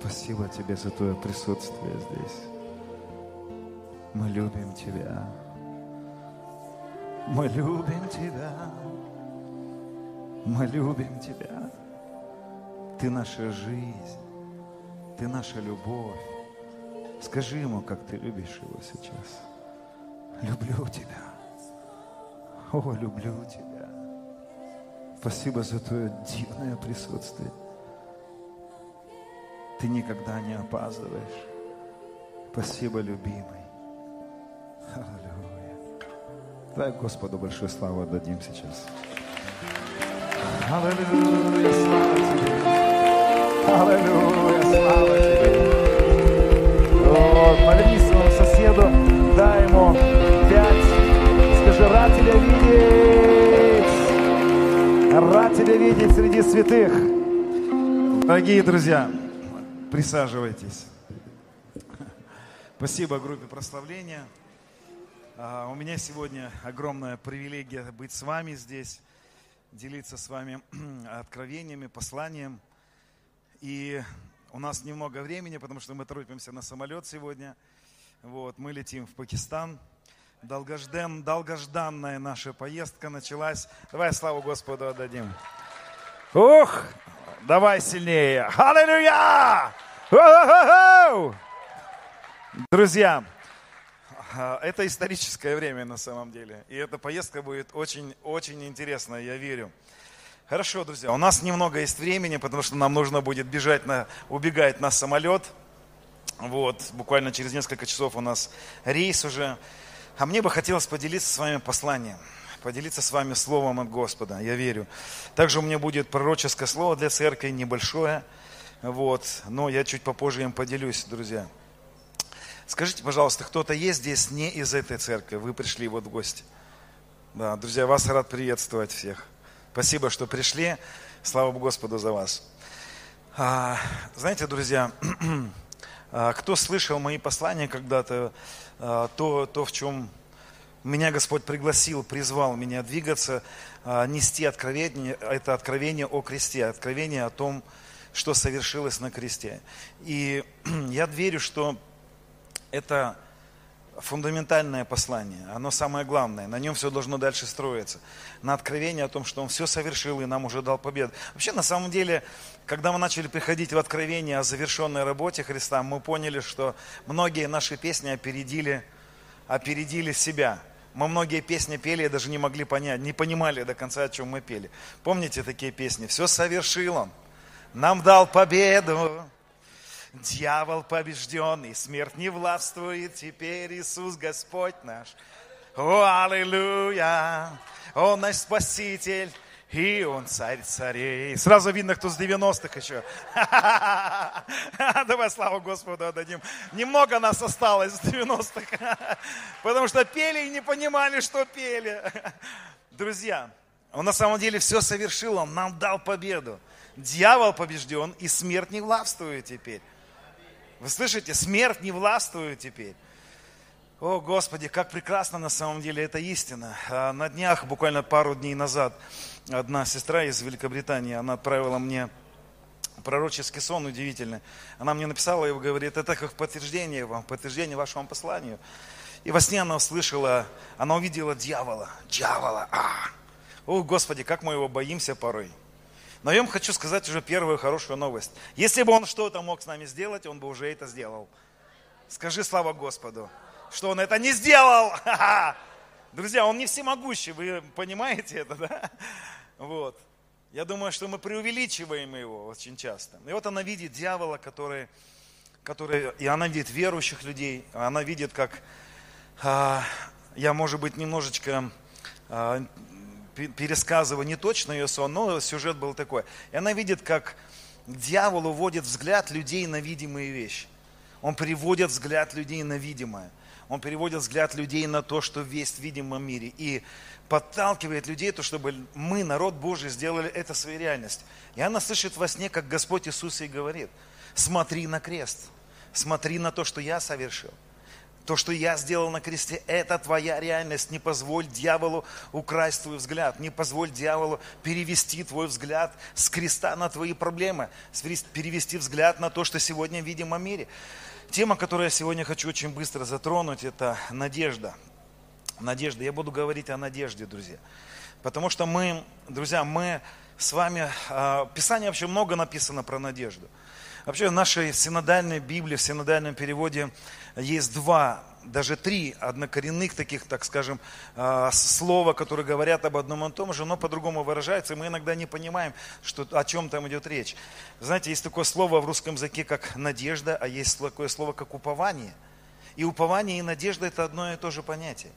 Спасибо Тебе за Твое присутствие здесь. Мы любим Тебя. Мы любим Тебя. Мы любим Тебя. Ты наша жизнь. Ты наша любовь. Скажи ему, как ты любишь его сейчас. Люблю тебя. О, люблю тебя. Спасибо за твое дивное присутствие. Ты никогда не опаздываешь. Спасибо, любимый. Аллилуйя. Дай Господу большую славу отдадим сейчас. Аллилуйя, слава тебе. Аллилуйя, слава тебе. Вот, повернись своему соседу, дай ему пять. Скажи, рад тебя видеть. Рад тебя видеть среди святых. Дорогие друзья, присаживайтесь. Спасибо группе прославления. А, у меня сегодня огромная привилегия быть с вами здесь, делиться с вами откровениями, посланием. И у нас немного времени, потому что мы торопимся на самолет сегодня. Вот, мы летим в Пакистан. Долгождан, долгожданная наша поездка началась. Давай славу Господу отдадим. Ух, давай сильнее. Аллилуйя! Друзья, это историческое время на самом деле. И эта поездка будет очень-очень интересная, я верю. Хорошо, друзья, у нас немного есть времени, потому что нам нужно будет бежать на, убегать на самолет. Вот, буквально через несколько часов у нас рейс уже. А мне бы хотелось поделиться с вами посланием, поделиться с вами словом от Господа, я верю. Также у меня будет пророческое слово для церкви, небольшое, вот, но я чуть попозже им поделюсь, друзья. Скажите, пожалуйста, кто-то есть здесь не из этой церкви, вы пришли вот в гости? Да, друзья, вас рад приветствовать всех. Спасибо, что пришли. Слава Господу за вас. А, знаете, друзья, а, кто слышал мои послания когда-то, а, то, то, в чем меня Господь пригласил, призвал меня двигаться, нести откровение, это откровение о кресте, откровение о том, совершилось на кресте. И я верю, что это фундаментальное послание, оно самое главное, на нем все должно дальше строиться. На откровение о том, что Он все совершил и нам уже дал победу. Вообще, на самом деле, когда мы начали приходить в откровение о завершенной работе Христа, мы поняли, что многие наши песни опередили, опередили себя. Мы многие песни пели и даже не могли понять, не понимали до конца, о чем мы пели. Помните такие песни? Все совершил Он, нам дал победу, Дьявол побежденный, смерть не властвует, теперь Иисус Господь наш. О, аллилуйя! Он наш Спаситель, и Он царь царей. Сразу видно, кто с 90-х еще. Давай славу Господу отдадим. Немного нас осталось с 90-х, потому что пели и не понимали, что пели. Друзья, Он на самом деле все совершил, Он нам дал победу. Дьявол побежден, и смерть не властвует теперь. Вы слышите, смерть не властвует теперь. О, Господи, как прекрасно на самом деле это истина. А на днях, буквально пару дней назад, одна сестра из Великобритании, она отправила мне пророческий сон удивительный. Она мне написала и говорит, это как подтверждение вам, подтверждение вашему посланию. И во сне она услышала, она увидела дьявола, дьявола. А! О, Господи, как мы его боимся порой. Но я вам хочу сказать уже первую хорошую новость. Если бы он что-то мог с нами сделать, он бы уже это сделал. Скажи слава Господу, что он это не сделал. Друзья, он не всемогущий, вы понимаете это, да? Вот. Я думаю, что мы преувеличиваем его очень часто. И вот она видит дьявола, который, который и она видит верующих людей, она видит, как а, я, может быть, немножечко а, пересказываю не точно ее сон, но сюжет был такой. И она видит, как дьявол уводит взгляд людей на видимые вещи. Он переводит взгляд людей на видимое. Он переводит взгляд людей на то, что есть в видимом мире. И подталкивает людей, то, чтобы мы, народ Божий, сделали это своей реальностью. И она слышит во сне, как Господь Иисус ей говорит, смотри на крест, смотри на то, что я совершил. То, что я сделал на кресте, это твоя реальность. Не позволь дьяволу украсть твой взгляд. Не позволь дьяволу перевести твой взгляд с креста на твои проблемы. Перевести взгляд на то, что сегодня видим о мире. Тема, которую я сегодня хочу очень быстро затронуть, это надежда. Надежда. Я буду говорить о надежде, друзья. Потому что мы, друзья, мы с вами, а, Писание вообще много написано про надежду. Вообще в нашей синодальной Библии, в синодальном переводе есть два, даже три однокоренных таких, так скажем, а, слова, которые говорят об одном и том же, но по-другому выражаются, и мы иногда не понимаем, что, о чем там идет речь. Знаете, есть такое слово в русском языке, как надежда, а есть такое слово, как упование. И упование и надежда – это одно и то же понятие.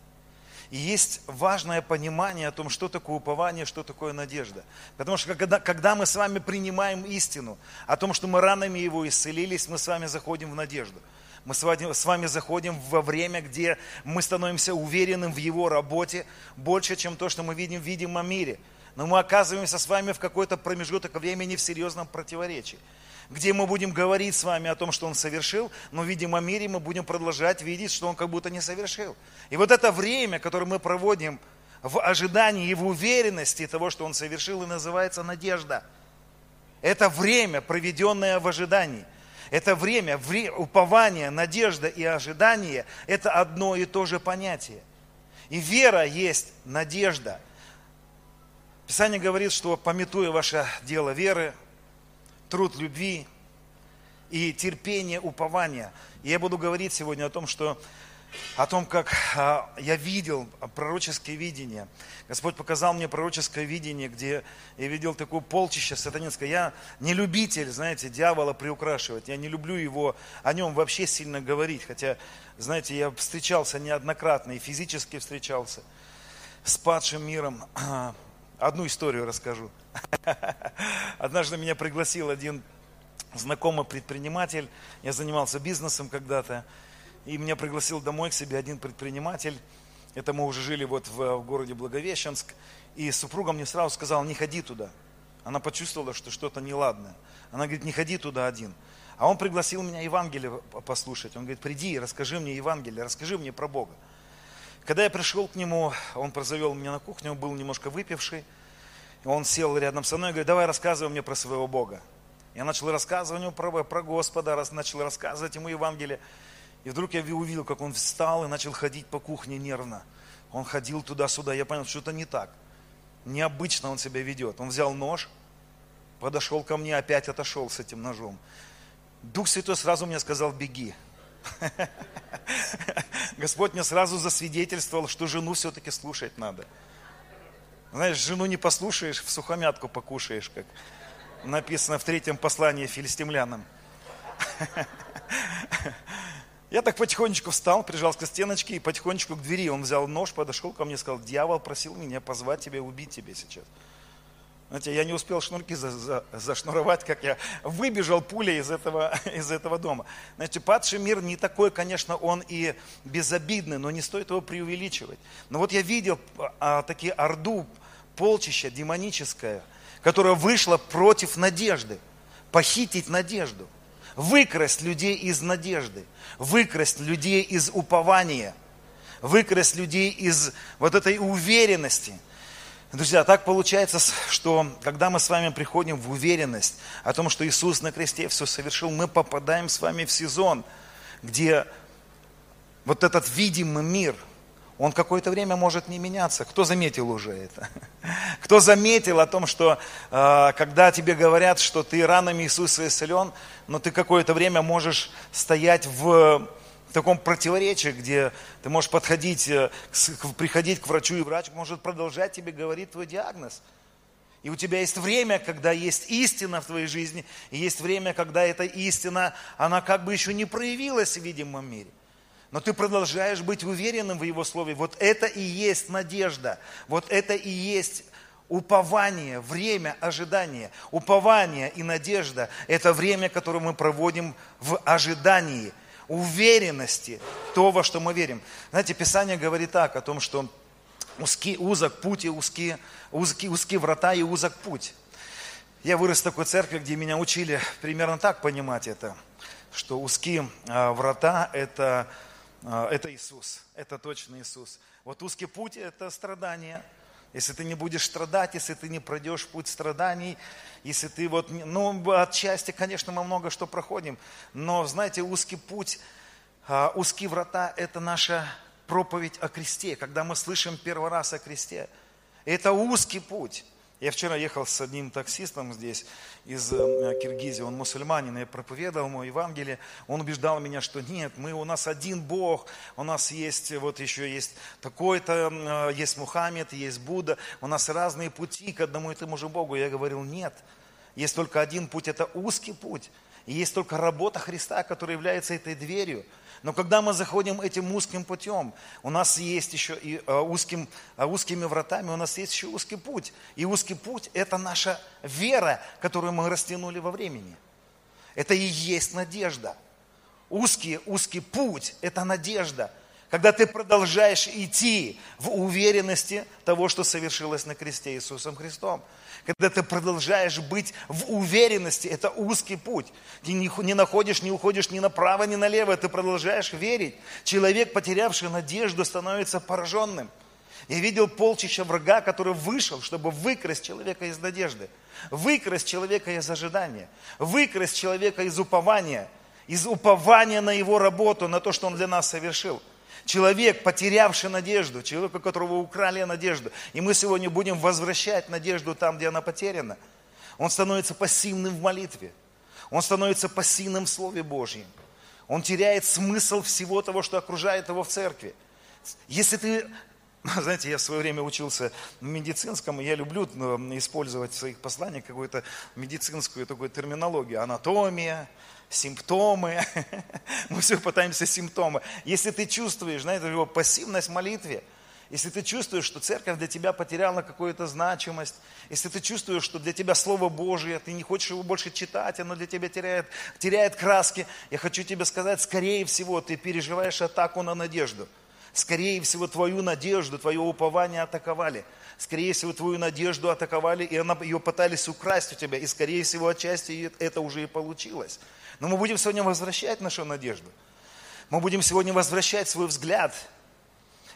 И есть важное понимание о том, что такое упование, что такое надежда. Потому что когда, когда мы с вами принимаем истину о том, что мы ранами его исцелились, мы с вами заходим в надежду. Мы с вами, с вами заходим во время, где мы становимся уверенным в Его работе больше, чем то, что мы видим в видимом мире. Но мы оказываемся с вами в какой-то промежуток времени в серьезном противоречии где мы будем говорить с вами о том, что Он совершил, но в видимом мире мы будем продолжать видеть, что Он как будто не совершил. И вот это время, которое мы проводим в ожидании и в уверенности того, что Он совершил, и называется надежда. Это время, проведенное в ожидании. Это время, упование, надежда и ожидание – это одно и то же понятие. И вера есть надежда. Писание говорит, что пометуя ваше дело веры, труд любви и терпение упования. Я буду говорить сегодня о том, что о том, как а, я видел пророческое видение. Господь показал мне пророческое видение, где я видел такое полчище сатанинское. Я не любитель, знаете, дьявола приукрашивать. Я не люблю его, о нем вообще сильно говорить. Хотя, знаете, я встречался неоднократно и физически встречался с падшим миром. Одну историю расскажу. Однажды меня пригласил один знакомый предприниматель. Я занимался бизнесом когда-то. И меня пригласил домой к себе один предприниматель. Это мы уже жили вот в, в городе Благовещенск. И супруга мне сразу сказала, не ходи туда. Она почувствовала, что что-то неладное. Она говорит, не ходи туда один. А он пригласил меня Евангелие послушать. Он говорит, приди расскажи мне Евангелие, расскажи мне про Бога. Когда я пришел к нему, он провел меня на кухню, он был немножко выпивший. Он сел рядом со мной и говорит, давай рассказывай мне про своего Бога. Я начал рассказывать ему про, про Господа, раз, начал рассказывать ему Евангелие. И вдруг я увидел, как он встал и начал ходить по кухне нервно. Он ходил туда-сюда, я понял, что это не так. Необычно он себя ведет. Он взял нож, подошел ко мне, опять отошел с этим ножом. Дух Святой сразу мне сказал, беги. Господь мне сразу засвидетельствовал, что жену все-таки слушать надо. Знаешь, жену не послушаешь, в сухомятку покушаешь, как написано в третьем послании филистимлянам. Я так потихонечку встал, прижался к стеночке и потихонечку к двери. Он взял нож, подошел ко мне и сказал, дьявол просил меня позвать тебя убить тебя сейчас. Знаете, я не успел шнурки за, за, зашнуровать, как я выбежал пулей из этого, из этого дома. Знаете, падший мир не такой, конечно, он и безобидный, но не стоит его преувеличивать. Но вот я видел а, такие орду, полчища демоническое, которое вышло против надежды, похитить надежду, выкрасть людей из надежды, выкрасть людей из упования, выкрасть людей из вот этой уверенности – Друзья, так получается, что когда мы с вами приходим в уверенность о том, что Иисус на кресте все совершил, мы попадаем с вами в сезон, где вот этот видимый мир, он какое-то время может не меняться. Кто заметил уже это? Кто заметил о том, что э, когда тебе говорят, что ты ранами Иисуса исцелен, но ты какое-то время можешь стоять в в таком противоречии, где ты можешь подходить, э, приходить к врачу, и врач может продолжать тебе говорить твой диагноз. И у тебя есть время, когда есть истина в твоей жизни, и есть время, когда эта истина, она как бы еще не проявилась в видимом мире. Но ты продолжаешь быть уверенным в Его Слове. Вот это и есть надежда. Вот это и есть упование, время ожидания. Упование и надежда – это время, которое мы проводим в ожидании – уверенности то, во что мы верим. Знаете, Писание говорит так, о том, что узкий, узок путь и узкие, узкие, узкие врата и узок путь. Я вырос в такой церкви, где меня учили примерно так понимать это, что узкие а, врата – это А, это Иисус, это точно Иисус. Вот узкий путь – это страдание. Если ты не будешь страдать, если ты не пройдешь путь страданий, если ты вот, ну, отчасти, конечно, мы много что проходим, но, знаете, узкий путь, а, узкие врата – это наша проповедь о кресте, когда мы слышим первый раз о кресте. Это узкий путь. Я вчера ехал с одним таксистом здесь из э, Киргизии, он мусульманин, я проповедовал ему Евангелие, он убеждал меня, что нет, мы, у нас один Бог, у нас есть, вот еще есть такой-то, э, есть Мухаммед, есть Будда, у нас разные пути к одному и тому же Богу. Я говорил, нет, есть только один путь, это узкий путь, и есть только работа Христа, которая является этой дверью – но когда мы заходим этим узким путем, у нас есть еще и э, узким, э, узкими вратами, у нас есть еще узкий путь. И узкий путь – это наша вера, которую мы растянули во времени. Это и есть надежда. Узкий, узкий путь – это надежда. Когда ты продолжаешь идти в уверенности того, что совершилось на кресте Иисусом Христом – когда ты продолжаешь быть в уверенности, это узкий путь. Ты не, находишь, не уходишь ни направо, ни налево, ты продолжаешь верить. Человек, потерявший надежду, становится пораженным. Я видел полчища врага, который вышел, чтобы выкрасть человека из надежды, выкрасть человека из ожидания, выкрасть человека из упования, из упования на его работу, на то, что он для нас совершил – Человек, потерявший надежду, человек, у которого украли надежду. И мы сегодня будем возвращать надежду там, где она потеряна. Он становится пассивным в молитве. Он становится пассивным в Слове Божьем. Он теряет смысл всего того, что окружает его в церкви. Если ты знаете, я в свое время учился в медицинском, и я люблю ну, использовать в своих посланиях какую-то медицинскую такую терминологию. Анатомия, симптомы. Мы все пытаемся симптомы. Если ты чувствуешь, знаете, его пассивность в молитве, если ты чувствуешь, что церковь для тебя потеряла какую-то значимость, если ты чувствуешь, что для тебя Слово Божие, ты не хочешь его больше читать, оно для тебя теряет, теряет краски, я хочу тебе сказать, скорее всего, ты переживаешь атаку на надежду. Скорее всего, твою надежду, твое упование атаковали. Скорее всего, твою надежду атаковали, и она, ее пытались украсть у тебя. И, скорее всего, отчасти это уже и получилось. Но мы будем сегодня возвращать нашу надежду. Мы будем сегодня возвращать свой взгляд.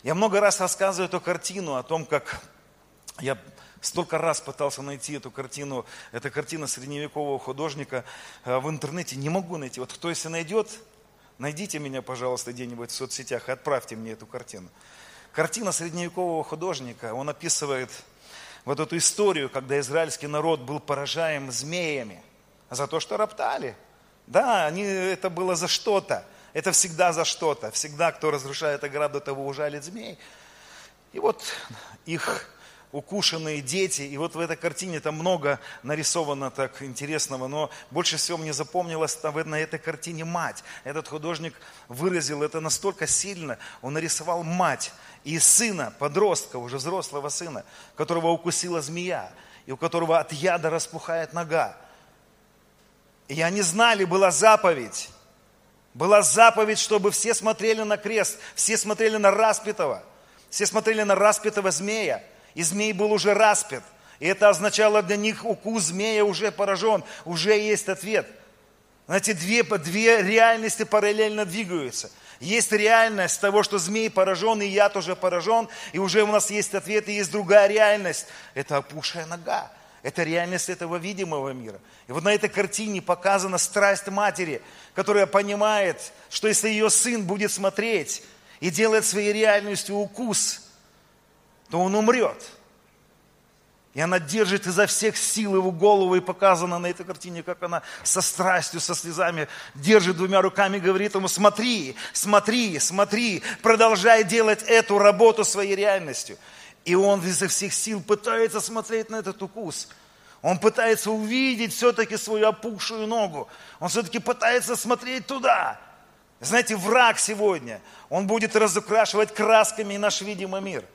Я много раз рассказываю эту картину о том, как я столько раз пытался найти эту картину. Это картина средневекового художника э, в интернете. Не могу найти. Вот кто если найдет, найдите меня, пожалуйста, где-нибудь в соцсетях и отправьте мне эту картину. Картина средневекового художника. Он описывает вот эту историю, когда израильский народ был поражаем змеями за то, что роптали. Да, они, это было за что-то. Это всегда за что-то. Всегда, кто разрушает ограду, того ужалит змей. И вот их укушенные дети. И вот в этой картине там много нарисовано так интересного, но больше всего мне запомнилось там, на этой картине мать. Этот художник выразил это настолько сильно, он нарисовал мать и сына, подростка, уже взрослого сына, которого укусила змея, и у которого от яда распухает нога. И они знали, была заповедь. Была заповедь, чтобы все смотрели на крест, все смотрели на распятого, все смотрели на распятого змея. И змей был уже распят. И это означало для них укус змея уже поражен, уже есть ответ. Знаете, две, две реальности параллельно двигаются. Есть реальность того, что змей поражен, и я тоже поражен, и уже у нас есть ответ, и есть другая реальность. Это опухшая нога. Это реальность этого видимого мира. И вот на этой картине показана страсть матери, которая понимает, что если ее сын будет смотреть и делает своей реальностью укус, то он умрет. И она держит изо всех сил его голову, и показано на этой картине, как она со страстью, со слезами держит двумя руками, говорит ему, смотри, смотри, смотри, продолжай делать эту работу своей реальностью. И он изо всех сил пытается смотреть на этот укус. Он пытается увидеть все-таки свою опухшую ногу. Он все-таки пытается смотреть туда. Знаете, враг сегодня, он будет разукрашивать красками наш видимый мир.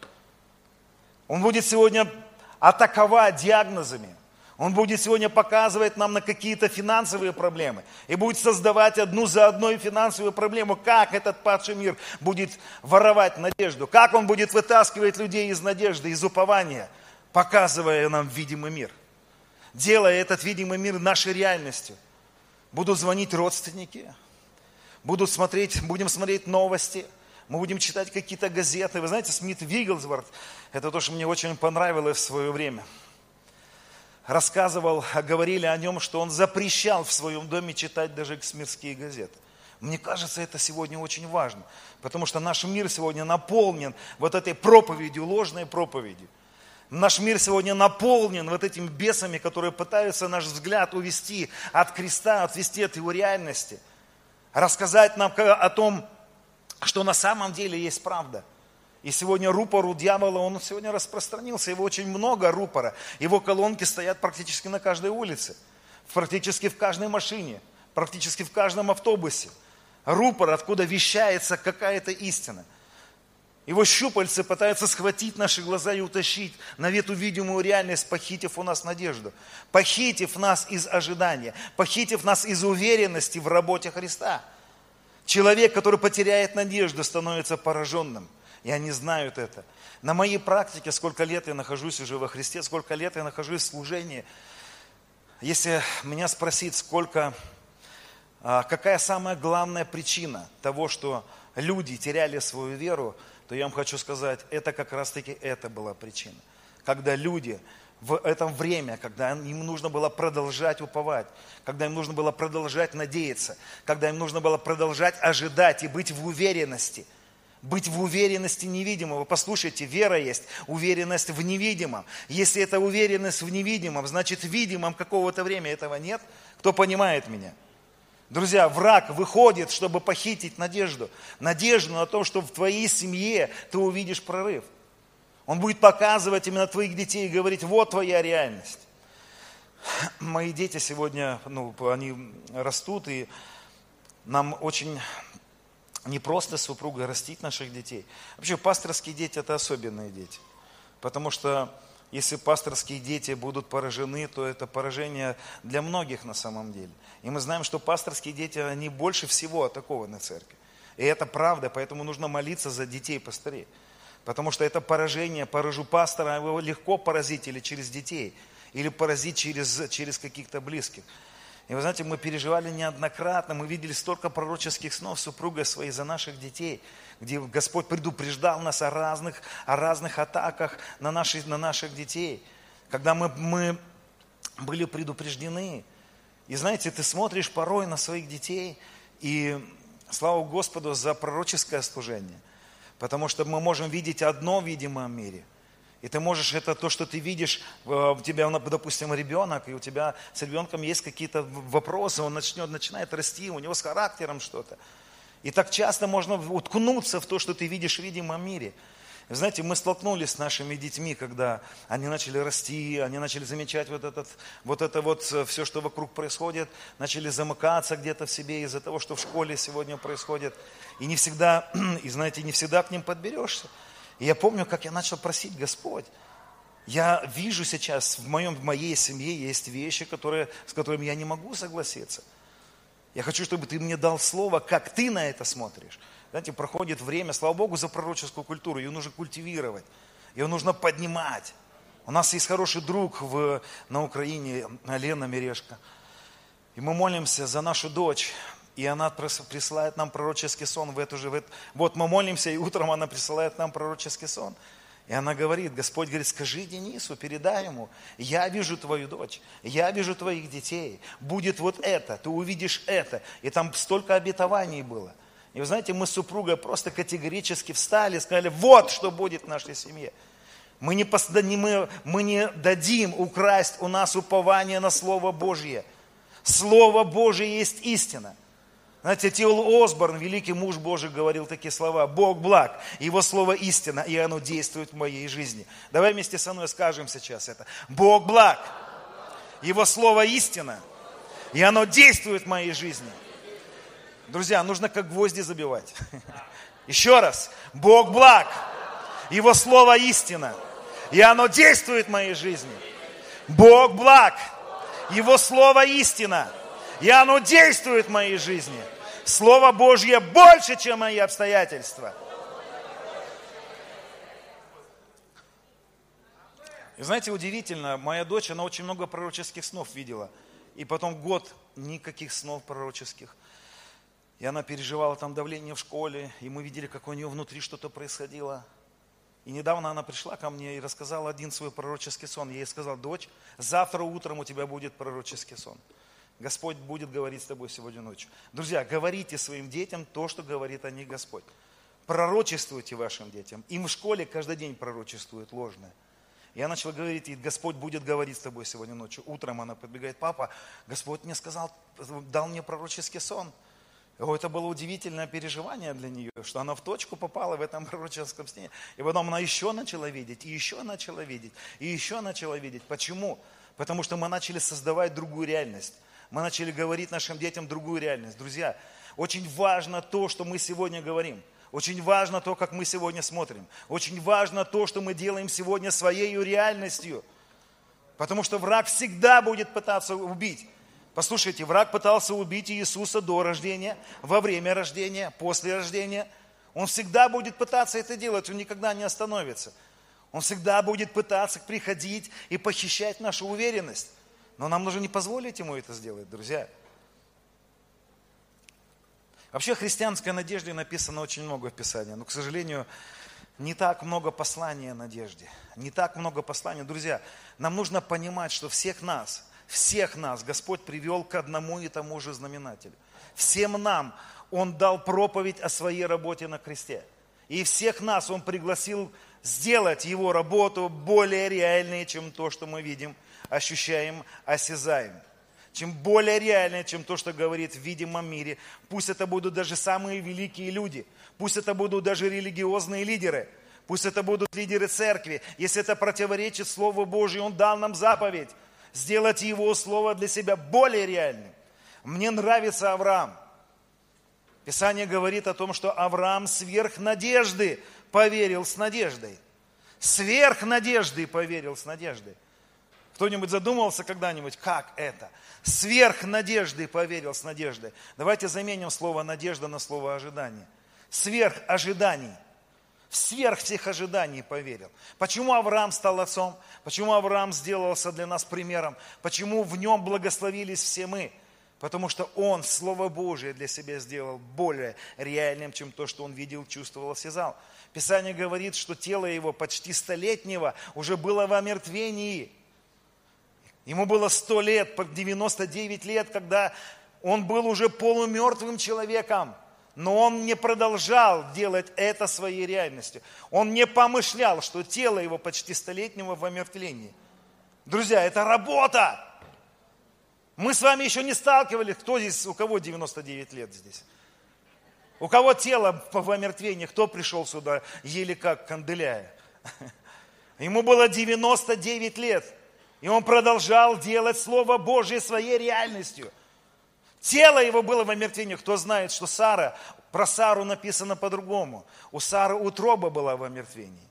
Он будет сегодня атаковать диагнозами. Он будет сегодня показывать нам на какие-то финансовые проблемы. И будет создавать одну за одной финансовую проблему. Как этот падший мир будет воровать надежду. Как он будет вытаскивать людей из надежды, из упования, показывая нам видимый мир делая этот видимый мир нашей реальностью. Будут звонить родственники, будут смотреть, будем смотреть новости, Мы будем читать какие-то газеты. Вы знаете, Смит Вигглсворт, это то, что мне очень понравилось в свое время. Рассказывал, говорили о нем, что он запрещал в своем доме читать даже эксмирские газеты. Мне кажется, это сегодня очень важно, потому что наш мир сегодня наполнен вот этой проповедью, ложной проповедью. Наш мир сегодня наполнен вот этими бесами, которые пытаются наш взгляд увести от креста, отвести от его реальности. Рассказать нам о том, что на самом деле есть правда. И сегодня рупор у дьявола, он сегодня распространился, его очень много рупора. Его колонки стоят практически на каждой улице, практически в каждой машине, практически в каждом автобусе. Рупор, откуда вещается какая-то истина. Его щупальцы пытаются схватить наши глаза и утащить на эту видимую реальность, похитив у нас надежду, похитив нас из ожидания, похитив нас из уверенности в работе Христа – Человек, который потеряет надежду, становится пораженным. И они знают это. На моей практике, сколько лет я нахожусь уже во Христе, сколько лет я нахожусь в служении, если меня спросить, сколько, а, какая самая главная причина того, что люди теряли свою веру, то я вам хочу сказать, это как раз-таки это была причина. Когда люди в это время, когда им нужно было продолжать уповать, когда им нужно было продолжать надеяться, когда им нужно было продолжать ожидать и быть в уверенности. Быть в уверенности невидимого. Послушайте, вера есть уверенность в невидимом. Если это уверенность в невидимом, значит видимом какого-то времени этого нет. Кто понимает меня? Друзья, враг выходит, чтобы похитить надежду. Надежду на то, что в твоей семье ты увидишь прорыв. Он будет показывать именно твоих детей и говорить, вот твоя реальность. Мои дети сегодня, ну, они растут, и нам очень не просто супругой растить наших детей. Вообще, пасторские дети – это особенные дети. Потому что если пасторские дети будут поражены, то это поражение для многих на самом деле. И мы знаем, что пасторские дети, они больше всего атакованы церкви. И это правда, поэтому нужно молиться за детей пастырей. Потому что это поражение, поражу пастора, его легко поразить или через детей, или поразить через, через каких-то близких. И вы знаете, мы переживали неоднократно, мы видели столько пророческих снов супруга своей за наших детей, где Господь предупреждал нас о разных, о разных атаках на, наши, на наших детей. Когда мы, мы были предупреждены. И знаете, ты смотришь порой на своих детей, и слава Господу за пророческое служение. Потому что мы можем видеть одно в видимом мире. И ты можешь, это то, что ты видишь, э, у тебя, допустим, ребенок, и у тебя с ребенком есть какие-то вопросы, он начнет, начинает расти, у него с характером что-то. И так часто можно уткнуться в то, что ты видишь в видимом мире. Знаете, мы столкнулись с нашими детьми, когда они начали расти, они начали замечать вот, этот, вот это вот э, все, что вокруг происходит, начали замыкаться где-то в себе из-за того, что в школе сегодня происходит. И не всегда, и знаете, не всегда к ним подберешься. И я помню, как я начал просить Господь. Я вижу сейчас, в, моем, в моей семье есть вещи, которые, с которыми я не могу согласиться. Я хочу, чтобы ты мне дал слово, как ты на это смотришь. Знаете, проходит время, слава Богу, за пророческую культуру. Ее нужно культивировать, ее нужно поднимать. У нас есть хороший друг в, на Украине, Лена Мережка. И мы молимся за нашу дочь. И она присылает нам пророческий сон в эту же... В эту... Вот мы молимся, и утром она присылает нам пророческий сон. И она говорит, Господь говорит, скажи Денису, передай ему, я вижу твою дочь, я вижу твоих детей, будет вот это, ты увидишь это. И там столько обетований было – и вы знаете, мы с супругой просто категорически встали, сказали, вот что будет в нашей семье. Мы не, мы, мы не дадим украсть у нас упование на Слово Божье. Слово Божье есть истина. Знаете, Тил Осборн, великий муж Божий, говорил такие слова. Бог благ, Его Слово истина, и оно действует в моей жизни. Давай вместе со мной скажем сейчас это. Бог благ, Его Слово истина, и оно действует в моей жизни. Друзья, нужно как гвозди забивать. Еще раз. Бог благ. Его слово истина. И оно действует в моей жизни. Бог благ. Его слово истина. И оно действует в моей жизни. Слово Божье больше, чем мои обстоятельства. И знаете, удивительно, моя дочь, она очень много пророческих снов видела. И потом год никаких снов пророческих. И она переживала там давление в школе, и мы видели, как у нее внутри что-то происходило. И недавно она пришла ко мне и рассказала один свой пророческий сон. Я ей сказал, дочь, завтра утром у тебя будет пророческий сон. Господь будет говорить с тобой сегодня ночью. Друзья, говорите своим детям то, что говорит о них Господь. Пророчествуйте вашим детям. Им в школе каждый день пророчествуют ложное. Я начал говорить, и Господь будет говорить с тобой сегодня ночью. Утром она подбегает, папа, Господь мне сказал, дал мне пророческий сон. О, это было удивительное переживание для нее, что она в точку попала в этом пророческом сне. И потом она еще начала видеть, и еще начала видеть, и еще начала видеть. Почему? Потому что мы начали создавать другую реальность. Мы начали говорить нашим детям другую реальность. Друзья, очень важно то, что мы сегодня говорим. Очень важно то, как мы сегодня смотрим. Очень важно то, что мы делаем сегодня своей реальностью. Потому что враг всегда будет пытаться убить. Послушайте, враг пытался убить Иисуса до рождения, во время рождения, после рождения. Он всегда будет пытаться это делать, он никогда не остановится. Он всегда будет пытаться приходить и похищать нашу уверенность. Но нам нужно не позволить ему это сделать, друзья. Вообще христианской надежде написано очень много в Писании, но, к сожалению, не так много послания о надежде, не так много посланий. Друзья, нам нужно понимать, что всех нас, всех нас Господь привел к одному и тому же знаменателю. Всем нам Он дал проповедь о своей работе на кресте. И всех нас Он пригласил сделать Его работу более реальной, чем то, что мы видим, ощущаем, осязаем. Чем более реальной, чем то, что говорит в видимом мире. Пусть это будут даже самые великие люди. Пусть это будут даже религиозные лидеры. Пусть это будут лидеры церкви. Если это противоречит Слову Божьему, Он дал нам заповедь сделать Его Слово для себя более реальным. Мне нравится Авраам. Писание говорит о том, что Авраам сверх надежды поверил с надеждой. Сверх надежды поверил с надеждой. Кто-нибудь задумывался когда-нибудь, как это? Сверх надежды поверил с надеждой. Давайте заменим слово надежда на слово ожидание. Сверх ожиданий – сверх всех ожиданий поверил. Почему Авраам стал отцом? Почему Авраам сделался для нас примером? Почему в нем благословились все мы? Потому что он Слово Божие для себя сделал более реальным, чем то, что он видел, чувствовал, осязал. Писание говорит, что тело его почти столетнего уже было в омертвении. Ему было 100 лет, 99 лет, когда он был уже полумертвым человеком но он не продолжал делать это своей реальностью. Он не помышлял, что тело его почти столетнего в омертвлении. Друзья, это работа. Мы с вами еще не сталкивались. Кто здесь, у кого 99 лет здесь? У кого тело в омертвении, кто пришел сюда еле как канделяя? Ему было 99 лет. И он продолжал делать Слово Божье своей реальностью. Тело его было в омертвении. Кто знает, что Сара, про Сару написано по-другому. У Сары утроба была в омертвении.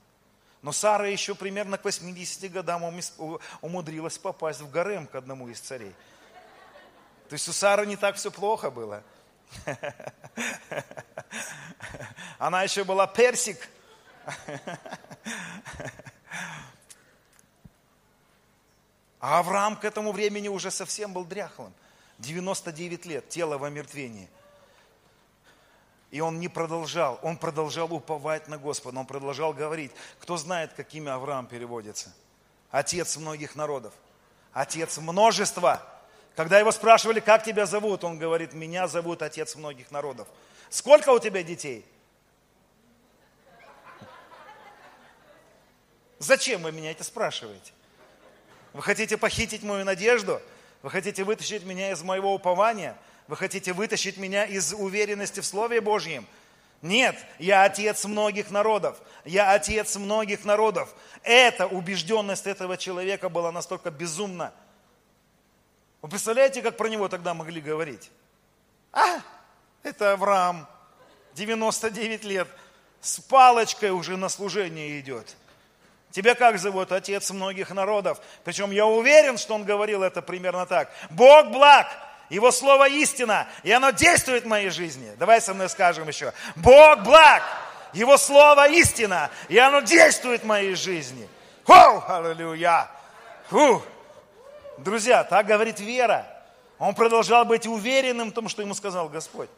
Но Сара еще примерно к 80 годам умудрилась попасть в гарем к одному из царей. То есть у Сары не так все плохо было. Она еще была персик. А Авраам к этому времени уже совсем был дряхлым. 99 лет, тело в омертвении. И он не продолжал, он продолжал уповать на Господа, он продолжал говорить. Кто знает, как имя Авраам переводится? Отец многих народов, отец множества. Когда его спрашивали, как тебя зовут, он говорит, меня зовут отец многих народов. Сколько у тебя детей? Зачем вы меня это спрашиваете? Вы хотите похитить мою надежду? Вы хотите вытащить меня из моего упования? Вы хотите вытащить меня из уверенности в Слове Божьем? Нет, я отец многих народов. Я отец многих народов. Эта убежденность этого человека была настолько безумна. Вы представляете, как про него тогда могли говорить? А, это Авраам, 99 лет, с палочкой уже на служение идет. Тебя как зовут? Отец многих народов. Причем я уверен, что он говорил это примерно так. Бог благ, его слово истина, и оно действует в моей жизни. Давай со мной скажем еще. Бог благ, его слово истина, и оно действует в моей жизни. Хоу, аллилуйя. Фу. Друзья, так говорит вера. Он продолжал быть уверенным в том, что ему сказал Господь.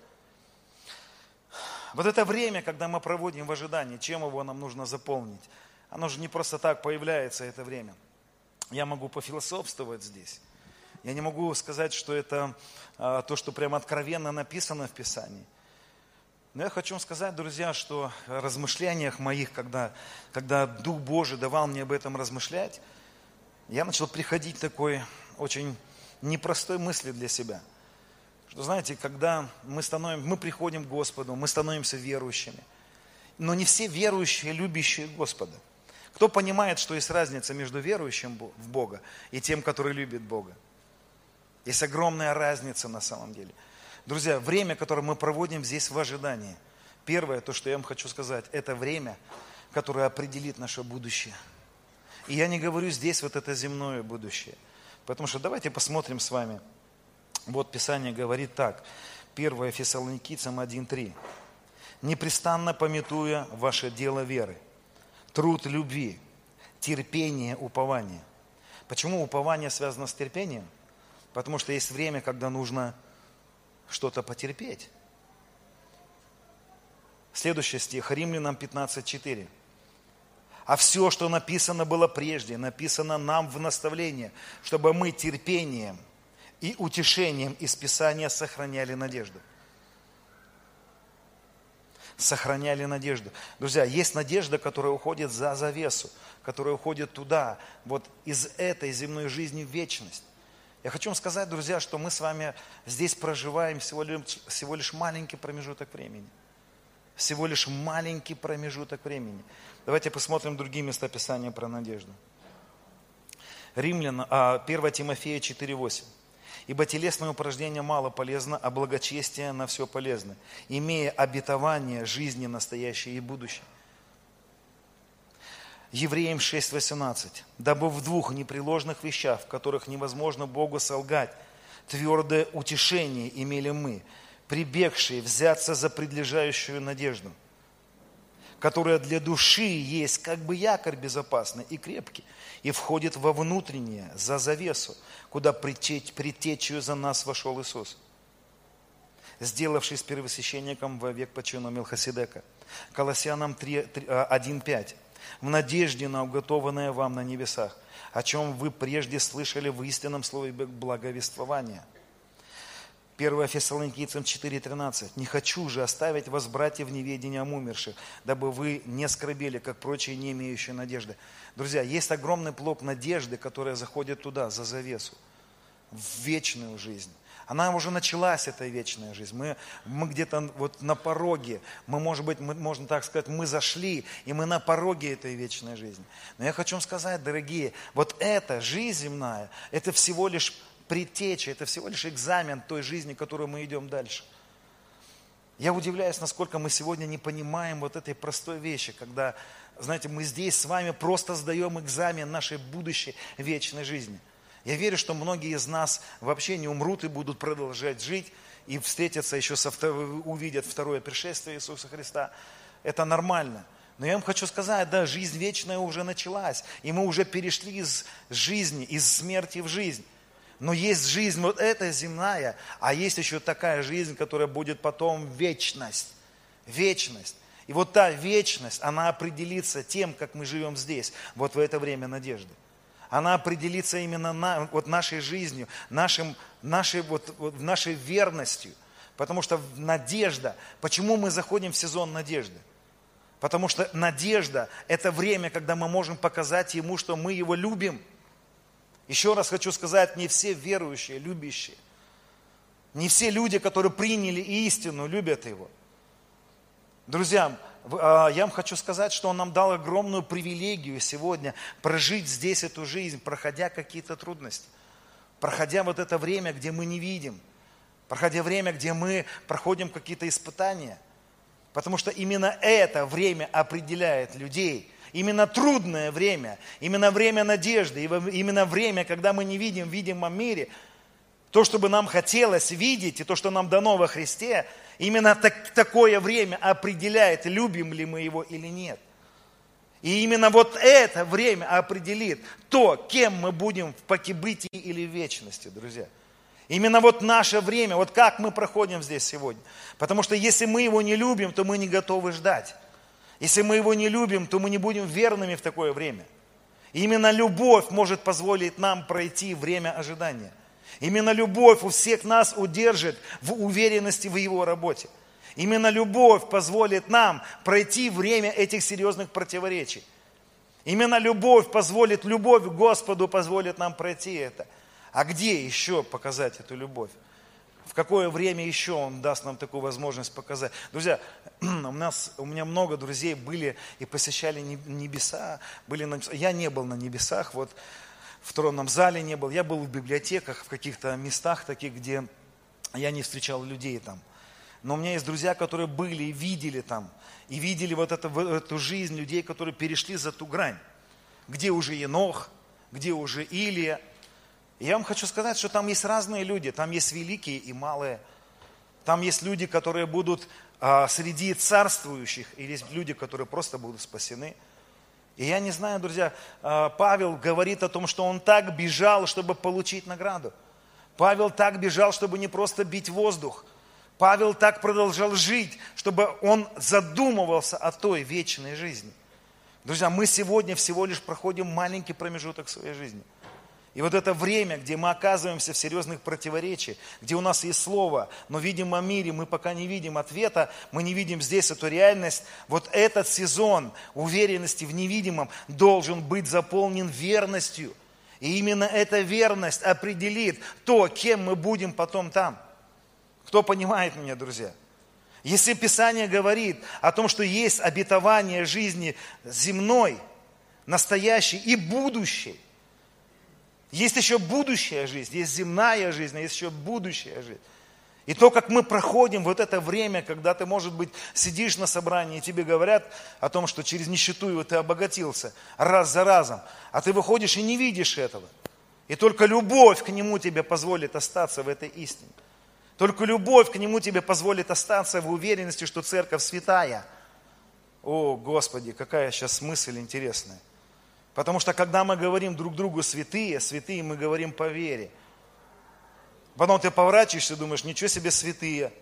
Вот это время, когда мы проводим в ожидании, чем его нам нужно заполнить? Оно же не просто так появляется, это время. Я могу пофилософствовать здесь. Я не могу сказать, что это а, то, что прямо откровенно написано в Писании. Но я хочу вам сказать, друзья, что в размышлениях моих, когда, когда Дух Божий давал мне об этом размышлять, я начал приходить такой очень непростой мысли для себя. Что, знаете, когда мы, становим, мы приходим к Господу, мы становимся верующими, но не все верующие, любящие Господа. Кто понимает, что есть разница между верующим в Бога и тем, который любит Бога? Есть огромная разница на самом деле. Друзья, время, которое мы проводим здесь в ожидании, первое, то, что я вам хочу сказать, это время, которое определит наше будущее – и я не говорю здесь вот это земное будущее. Потому что давайте посмотрим с вами. Вот Писание говорит так. 1 Фессалоникийцам 1.3. «Непрестанно пометуя ваше дело веры, труд любви, терпение, упование». Почему упование связано с терпением? Потому что есть время, когда нужно что-то потерпеть. Следующий стих, Римлянам 15.4. А все, что написано было прежде, написано нам в наставление, чтобы мы терпением и утешением из Писания сохраняли надежду. Сохраняли надежду. Друзья, есть надежда, которая уходит за завесу, которая уходит туда, вот из этой земной жизни в вечность. Я хочу вам сказать, друзья, что мы с вами здесь проживаем всего лишь, всего лишь маленький промежуток времени. Всего лишь маленький промежуток времени. Давайте посмотрим другие места Писания про надежду. Римлян, 1 а, Тимофея 4,8. Ибо телесное упражнение мало полезно, а благочестие на все полезно, имея обетование жизни настоящей и будущей. Евреям 6.18. Дабы в двух непреложных вещах, в которых невозможно Богу солгать, твердое утешение имели мы, прибегшие взяться за предлежащую надежду – которая для души есть как бы якорь безопасный и крепкий, и входит во внутреннее, за завесу, куда притечь, притечью за нас вошел Иисус, сделавшись первосвященником во век почину Милхасидека. Колоссянам 1.5. В надежде на уготованное вам на небесах, о чем вы прежде слышали в истинном слове благовествования – 1 Фессалоникийцам 4.13. «Не хочу же оставить вас, братья, в неведении о умерших, дабы вы не скорбели, как прочие, не имеющие надежды». Друзья, есть огромный плод надежды, которая заходит туда, за завесу, в вечную жизнь. Она уже началась, эта вечная жизнь. Мы, мы где-то вот на пороге, мы, может быть, мы, можно так сказать, мы зашли, и мы на пороге этой вечной жизни. Но я хочу вам сказать, дорогие, вот эта жизнь земная, это всего лишь предтеча, это всего лишь экзамен той жизни, которую мы идем дальше. Я удивляюсь, насколько мы сегодня не понимаем вот этой простой вещи, когда, знаете, мы здесь с вами просто сдаем экзамен нашей будущей вечной жизни. Я верю, что многие из нас вообще не умрут и будут продолжать жить, и встретятся еще, со, увидят второе пришествие Иисуса Христа. Это нормально. Но я вам хочу сказать, да, жизнь вечная уже началась, и мы уже перешли из жизни, из смерти в жизнь. Но есть жизнь вот эта земная, а есть еще такая жизнь, которая будет потом вечность. Вечность. И вот та вечность, она определится тем, как мы живем здесь, вот в это время надежды. Она определится именно на, вот нашей жизнью, нашим, нашей, вот, вот, нашей верностью. Потому что надежда, почему мы заходим в сезон надежды? Потому что надежда – это время, когда мы можем показать Ему, что мы Его любим – еще раз хочу сказать, не все верующие, любящие. Не все люди, которые приняли истину, любят Его. Друзья, а, я вам хочу сказать, что Он нам дал огромную привилегию сегодня прожить здесь эту жизнь, проходя какие-то трудности, проходя вот это время, где мы не видим, проходя время, где мы проходим какие-то испытания. Потому что именно это время определяет людей – Именно трудное время, именно время надежды, именно время, когда мы не видим в видимом мире, то, что бы нам хотелось видеть, и то, что нам дано во Христе, именно так, такое время определяет, любим ли мы его или нет. И именно вот это время определит то, кем мы будем в покибытии или в вечности, друзья. Именно вот наше время, вот как мы проходим здесь сегодня. Потому что если мы его не любим, то мы не готовы ждать. Если мы его не любим, то мы не будем верными в такое время. И именно любовь может позволить нам пройти время ожидания. Именно любовь у всех нас удержит в уверенности в его работе. Именно любовь позволит нам пройти время этих серьезных противоречий. Именно любовь позволит, любовь к Господу позволит нам пройти это. А где еще показать эту любовь? В какое время еще Он даст нам такую возможность показать? Друзья, у, нас, у меня много друзей были и посещали небеса. Были на, я не был на небесах, вот в тронном зале не был. Я был в библиотеках, в каких-то местах таких, где я не встречал людей там. Но у меня есть друзья, которые были и видели там, и видели вот это, эту жизнь людей, которые перешли за ту грань. Где уже Енох, где уже Илия. Я вам хочу сказать, что там есть разные люди, там есть великие и малые. Там есть люди, которые будут а, среди царствующих, и есть люди, которые просто будут спасены. И я не знаю, друзья, а, Павел говорит о том, что он так бежал, чтобы получить награду. Павел так бежал, чтобы не просто бить воздух, Павел так продолжал жить, чтобы он задумывался о той вечной жизни. Друзья, мы сегодня всего лишь проходим маленький промежуток своей жизни. И вот это время, где мы оказываемся в серьезных противоречиях, где у нас есть слово, но видим о мире, мы пока не видим ответа, мы не видим здесь эту реальность, вот этот сезон уверенности в невидимом должен быть заполнен верностью. И именно эта верность определит то, кем мы будем потом там – кто понимает меня, друзья? Если Писание говорит о том, что есть обетование жизни земной, настоящей и будущей, есть еще будущая жизнь, есть земная жизнь, а есть еще будущая жизнь. И то, как мы проходим вот это время, когда ты, может быть, сидишь на собрании, и тебе говорят о том, что через нищету его ты обогатился раз за разом, а ты выходишь и не видишь этого. И только любовь к нему тебе позволит остаться в этой истине. Только любовь к Нему тебе позволит остаться в уверенности, что церковь святая. О, Господи, какая сейчас мысль интересная. Потому что когда мы говорим друг другу святые, святые мы говорим по вере. Потом ты поворачиваешься и думаешь, ничего себе святые.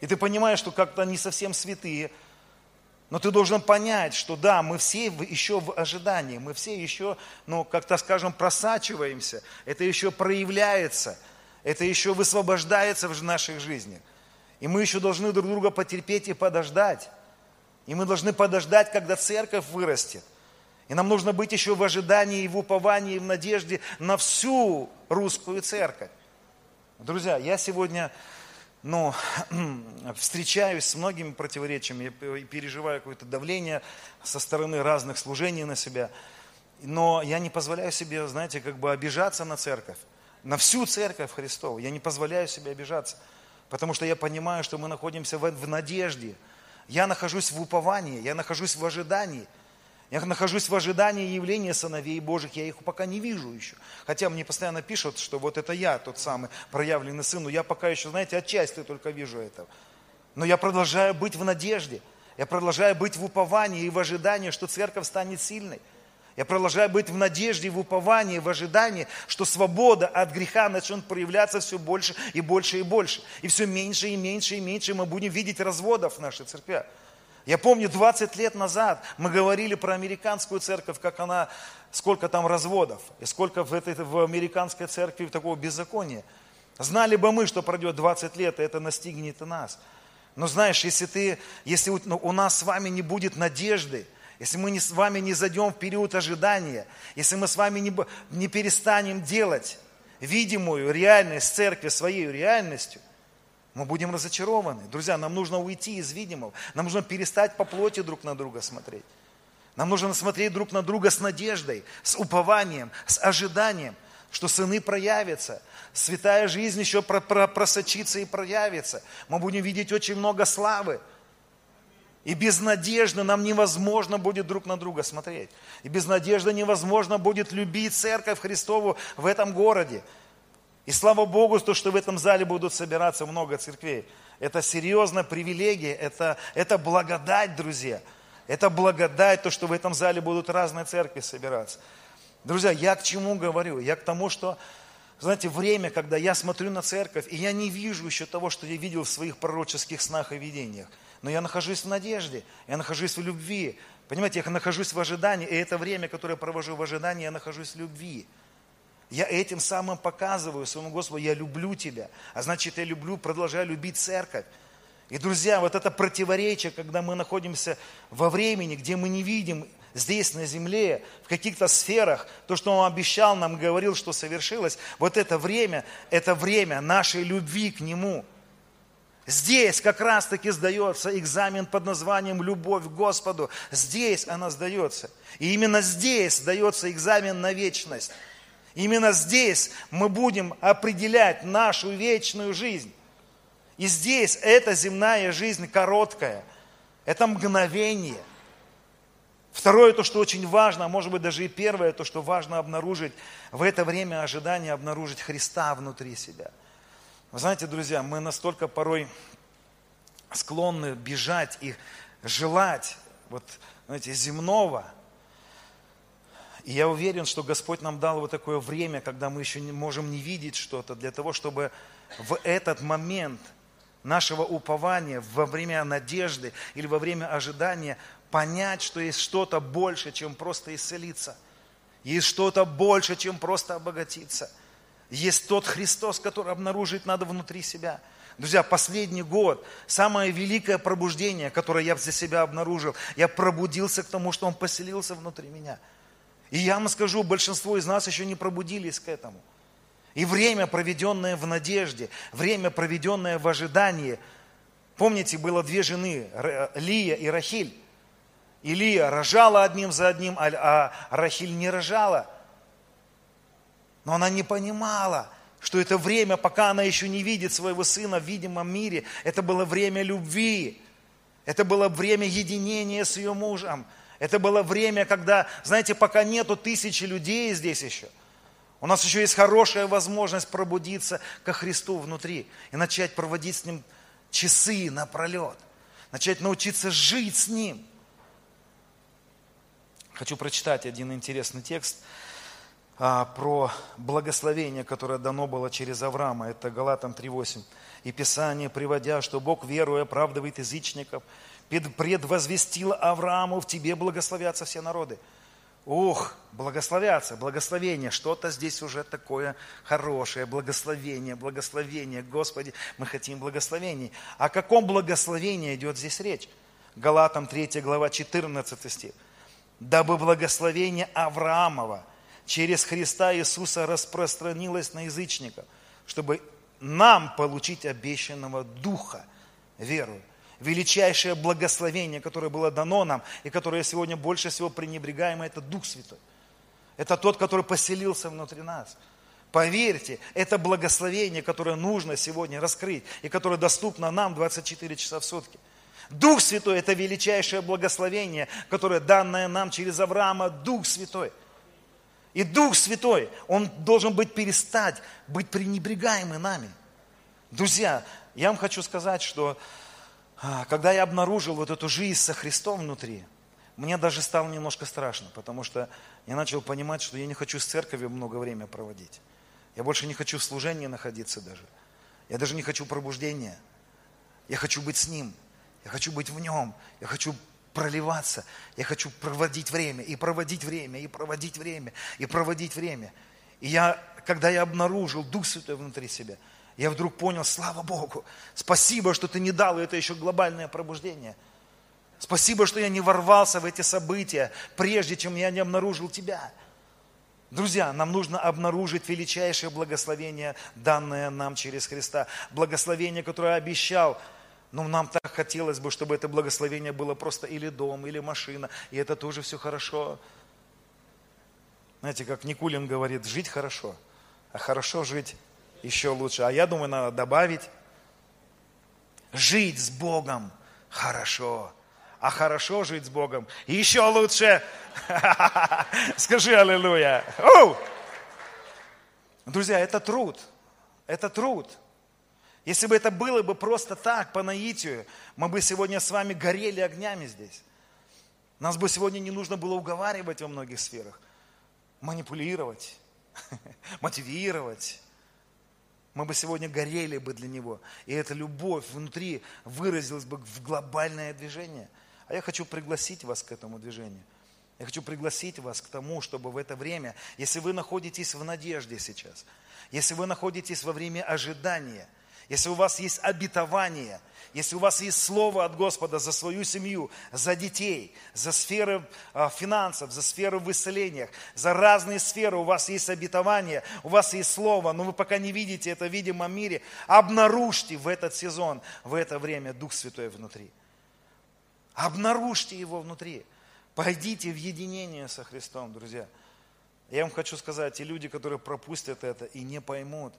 И ты понимаешь, что как-то не совсем святые. Но ты должен понять, что да, мы все еще в ожидании, мы все еще, ну, как-то скажем, просачиваемся, это еще проявляется – это еще высвобождается в наших жизнях. И мы еще должны друг друга потерпеть и подождать. И мы должны подождать, когда церковь вырастет. И нам нужно быть еще в ожидании и в уповании, и в надежде на всю русскую церковь. Друзья, я сегодня ну, встречаюсь с многими противоречиями, я переживаю какое-то давление со стороны разных служений на себя. Но я не позволяю себе, знаете, как бы обижаться на церковь на всю церковь Христову. Я не позволяю себе обижаться, потому что я понимаю, что мы находимся в, надежде. Я нахожусь в уповании, я нахожусь в ожидании. Я нахожусь в ожидании явления сыновей Божьих, я их пока не вижу еще. Хотя мне постоянно пишут, что вот это я, тот самый проявленный сын, но я пока еще, знаете, отчасти только вижу этого. Но я продолжаю быть в надежде, я продолжаю быть в уповании и в ожидании, что церковь станет сильной. Я продолжаю быть в надежде, в уповании, в ожидании, что свобода от греха начнет проявляться все больше и больше и больше. И все меньше и меньше и меньше мы будем видеть разводов в нашей церкви. Я помню, 20 лет назад мы говорили про американскую церковь, как она, сколько там разводов, и сколько в, этой, в американской церкви такого беззакония. Знали бы мы, что пройдет 20 лет, и это настигнет и нас. Но знаешь, если, ты, если у, ну, у нас с вами не будет надежды, если мы не, с вами не зайдем в период ожидания, если мы с вами не, не перестанем делать видимую реальность церкви своей реальностью, мы будем разочарованы. Друзья, нам нужно уйти из видимого. Нам нужно перестать по плоти друг на друга смотреть. Нам нужно смотреть друг на друга с надеждой, с упованием, с ожиданием, что сыны проявятся, святая жизнь еще просочится и проявится. Мы будем видеть очень много славы, и без надежды нам невозможно будет друг на друга смотреть. И без надежды невозможно будет любить церковь Христову в этом городе. И слава Богу, то, что в этом зале будут собираться много церквей. Это серьезная привилегия, это, это благодать, друзья. Это благодать, то, что в этом зале будут разные церкви собираться. Друзья, я к чему говорю? Я к тому, что знаете, время, когда я смотрю на церковь, и я не вижу еще того, что я видел в своих пророческих снах и видениях. Но я нахожусь в надежде, я нахожусь в любви. Понимаете, я нахожусь в ожидании, и это время, которое я провожу в ожидании, я нахожусь в любви. Я этим самым показываю своему Господу, я люблю тебя. А значит, я люблю, продолжаю любить церковь. И, друзья, вот это противоречие, когда мы находимся во времени, где мы не видим здесь, на земле, в каких-то сферах, то, что Он обещал нам, говорил, что совершилось, вот это время, это время нашей любви к Нему. Здесь как раз-таки сдается экзамен под названием «Любовь к Господу». Здесь она сдается. И именно здесь сдается экзамен на вечность. Именно здесь мы будем определять нашу вечную жизнь. И здесь эта земная жизнь короткая. Это мгновение. Второе, то, что очень важно, а может быть даже и первое, то, что важно обнаружить в это время ожидания, обнаружить Христа внутри себя. Вы знаете, друзья, мы настолько порой склонны бежать и желать вот, знаете, земного. И я уверен, что Господь нам дал вот такое время, когда мы еще не можем не видеть что-то, для того, чтобы в этот момент – нашего упования во время надежды или во время ожидания понять, что есть что-то больше, чем просто исцелиться. Есть что-то больше, чем просто обогатиться. Есть тот Христос, который обнаружить надо внутри себя. Друзья, последний год, самое великое пробуждение, которое я для себя обнаружил, я пробудился к тому, что Он поселился внутри меня. И я вам скажу, большинство из нас еще не пробудились к этому – и время, проведенное в надежде, время, проведенное в ожидании. Помните, было две жены, Лия и Рахиль. И Лия рожала одним за одним, а, а Рахиль не рожала. Но она не понимала, что это время, пока она еще не видит своего сына в видимом мире, это было время любви. Это было время единения с ее мужем. Это было время, когда, знаете, пока нету тысячи людей здесь еще – у нас еще есть хорошая возможность пробудиться ко Христу внутри и начать проводить с Ним часы напролет. Начать научиться жить с Ним. Хочу прочитать один интересный текст про благословение, которое дано было через Авраама. Это Галатам 3.8. «И Писание, приводя, что Бог, веруя, оправдывает язычников, предвозвестил Аврааму, в тебе благословятся все народы». Ух, благословятся, благословение, что-то здесь уже такое хорошее, благословение, благословение, Господи, мы хотим благословений. О каком благословении идет здесь речь? Галатам 3 глава 14 стих. «Дабы благословение Авраамова через Христа Иисуса распространилось на язычников, чтобы нам получить обещанного Духа верую величайшее благословение, которое было дано нам, и которое сегодня больше всего пренебрегаемо, это Дух Святой. Это тот, который поселился внутри нас. Поверьте, это благословение, которое нужно сегодня раскрыть, и которое доступно нам 24 часа в сутки. Дух Святой – это величайшее благословение, которое данное нам через Авраама, Дух Святой. И Дух Святой, Он должен быть перестать быть пренебрегаемым нами. Друзья, я вам хочу сказать, что а, когда я обнаружил вот эту жизнь со Христом внутри, мне даже стало немножко страшно, потому что я начал понимать, что я не хочу с церковью много времени проводить. Я больше не хочу в служении находиться даже. Я даже не хочу пробуждения. Я хочу быть с Ним. Я хочу быть в Нем. Я хочу проливаться. Я хочу проводить время, и проводить время, и проводить время, и проводить время. И я, когда я обнаружил Дух Святой внутри себя – я вдруг понял, слава Богу, спасибо, что ты не дал, это еще глобальное пробуждение. Спасибо, что я не ворвался в эти события, прежде чем я не обнаружил тебя. Друзья, нам нужно обнаружить величайшее благословение, данное нам через Христа. Благословение, которое обещал. Но нам так хотелось бы, чтобы это благословение было просто или дом, или машина. И это тоже все хорошо. Знаете, как Никулин говорит, жить хорошо, а хорошо жить еще лучше. А я думаю, надо добавить, жить с Богом хорошо. А хорошо жить с Богом еще лучше. Скажи аллилуйя. Друзья, это труд. Это труд. Если бы это было бы просто так, по наитию, мы бы сегодня с вами горели огнями здесь. Нас бы сегодня не нужно было уговаривать во многих сферах, манипулировать, мотивировать, Мы бы сегодня горели бы для Него. И эта любовь внутри выразилась бы в глобальное движение. А я хочу пригласить вас к этому движению. Я хочу пригласить вас к тому, чтобы в это время, если вы находитесь в надежде сейчас, если вы находитесь во время ожидания, если у вас есть обетование – если у вас есть слово от Господа за свою семью, за детей, за сферы а, финансов, за сферу в исцелениях, за разные сферы, у вас есть обетование, у вас есть слово, но вы пока не видите это в видимом мире, обнаружьте в этот сезон, в это время Дух Святой внутри. Обнаружьте его внутри. Пойдите в единение со Христом, друзья. Я вам хочу сказать, те люди, которые пропустят это и не поймут,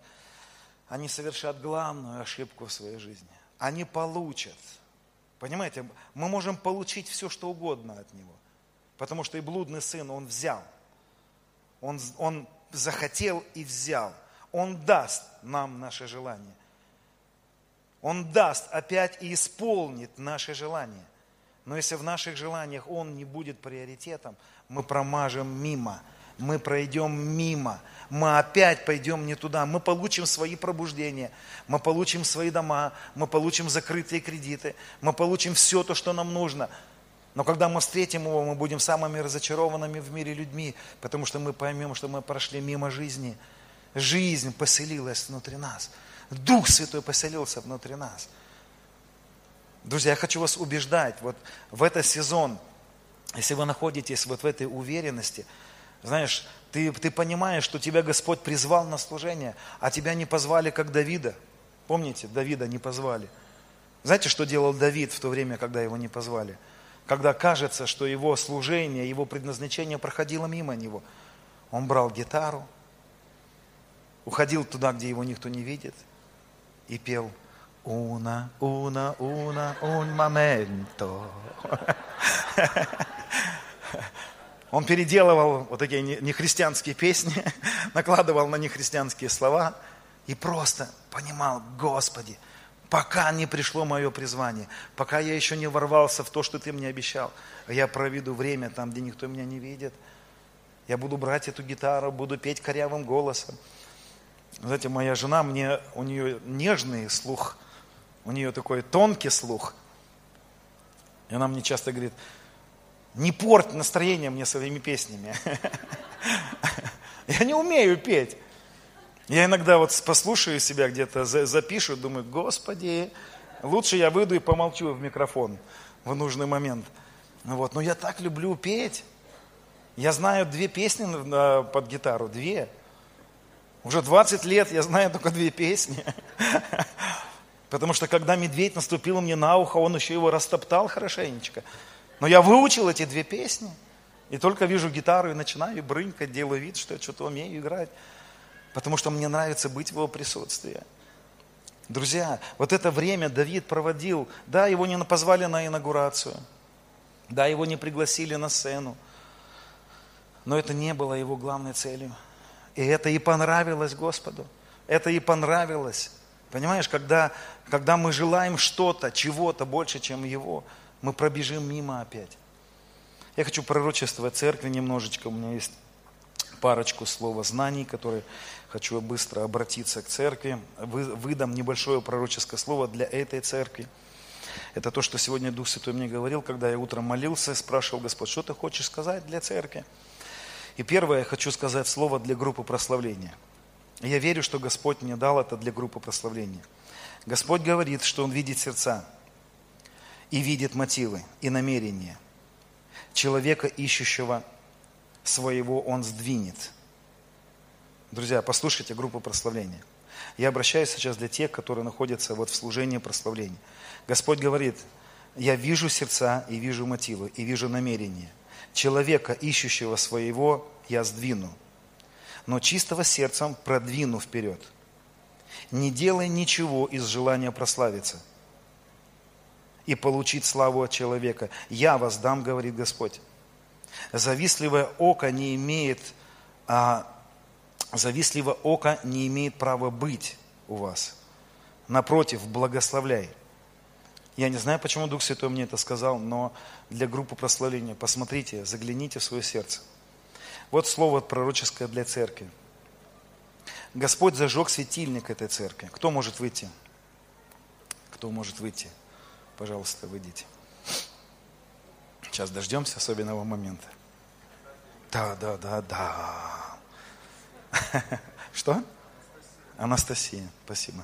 они совершат главную ошибку в своей жизни они получат. Понимаете, мы можем получить все, что угодно от него. Потому что и блудный сын он взял. Он, он захотел и взял. Он даст нам наше желание. Он даст опять и исполнит наши желания. Но если в наших желаниях он не будет приоритетом, мы промажем мимо – мы пройдем мимо, мы опять пойдем не туда, мы получим свои пробуждения, мы получим свои дома, мы получим закрытые кредиты, мы получим все то, что нам нужно. Но когда мы встретим его, мы будем самыми разочарованными в мире людьми, потому что мы поймем, что мы прошли мимо жизни. Жизнь поселилась внутри нас. Дух Святой поселился внутри нас. Друзья, я хочу вас убеждать, вот в этот сезон, если вы находитесь вот в этой уверенности – знаешь, ты, ты понимаешь, что тебя Господь призвал на служение, а тебя не позвали, как Давида. Помните, Давида не позвали. Знаете, что делал Давид в то время, когда его не позвали? Когда кажется, что его служение, его предназначение проходило мимо него. Он брал гитару, уходил туда, где его никто не видит, и пел «Уна, уна, уна, un momento». Он переделывал вот такие нехристианские песни, накладывал на нехристианские слова и просто понимал, Господи, пока не пришло мое призвание, пока я еще не ворвался в то, что Ты мне обещал, я проведу время там, где никто меня не видит. Я буду брать эту гитару, буду петь корявым голосом. Знаете, моя жена, мне, у нее нежный слух, у нее такой тонкий слух. И она мне часто говорит, не порть настроение мне своими песнями. Я не умею петь. Я иногда вот послушаю себя где-то, запишу, думаю, Господи, лучше я выйду и помолчу в микрофон в нужный момент. Вот. Но я так люблю петь. Я знаю две песни под гитару, две. Уже 20 лет я знаю только две песни. Потому что когда медведь наступил мне на ухо, он еще его растоптал хорошенечко. Но я выучил эти две песни. И только вижу гитару и начинаю брынкать, делаю вид, что я что-то умею играть. Потому что мне нравится быть в его присутствии. Друзья, вот это время Давид проводил. Да, его не позвали на инаугурацию. Да, его не пригласили на сцену. Но это не было его главной целью. И это и понравилось Господу. Это и понравилось. Понимаешь, когда, когда мы желаем что-то, чего-то больше, чем Его, мы пробежим мимо опять. Я хочу пророчествовать церкви немножечко. У меня есть парочку слова знаний, которые хочу быстро обратиться к церкви. Выдам небольшое пророческое слово для этой церкви. Это то, что сегодня Дух Святой мне говорил, когда я утром молился, спрашивал Господь, что ты хочешь сказать для церкви? И первое, я хочу сказать слово для группы прославления. Я верю, что Господь мне дал это для группы прославления. Господь говорит, что Он видит сердца и видит мотивы и намерения. Человека, ищущего своего, он сдвинет. Друзья, послушайте группу прославления. Я обращаюсь сейчас для тех, которые находятся вот в служении прославления. Господь говорит, я вижу сердца и вижу мотивы, и вижу намерения. Человека, ищущего своего, я сдвину, но чистого сердцем продвину вперед. Не делай ничего из желания прославиться – и получить славу от человека. Я вас дам, говорит Господь. Завистливое око не имеет, а, завистливое око не имеет права быть у вас. Напротив, благословляй. Я не знаю, почему Дух Святой мне это сказал, но для группы прославления посмотрите, загляните в свое сердце. Вот слово пророческое для церкви. Господь зажег светильник этой церкви. Кто может выйти? Кто может выйти? Пожалуйста, выйдите. Сейчас дождемся особенного момента. Да, да, да, да. Что? Анастасия, спасибо.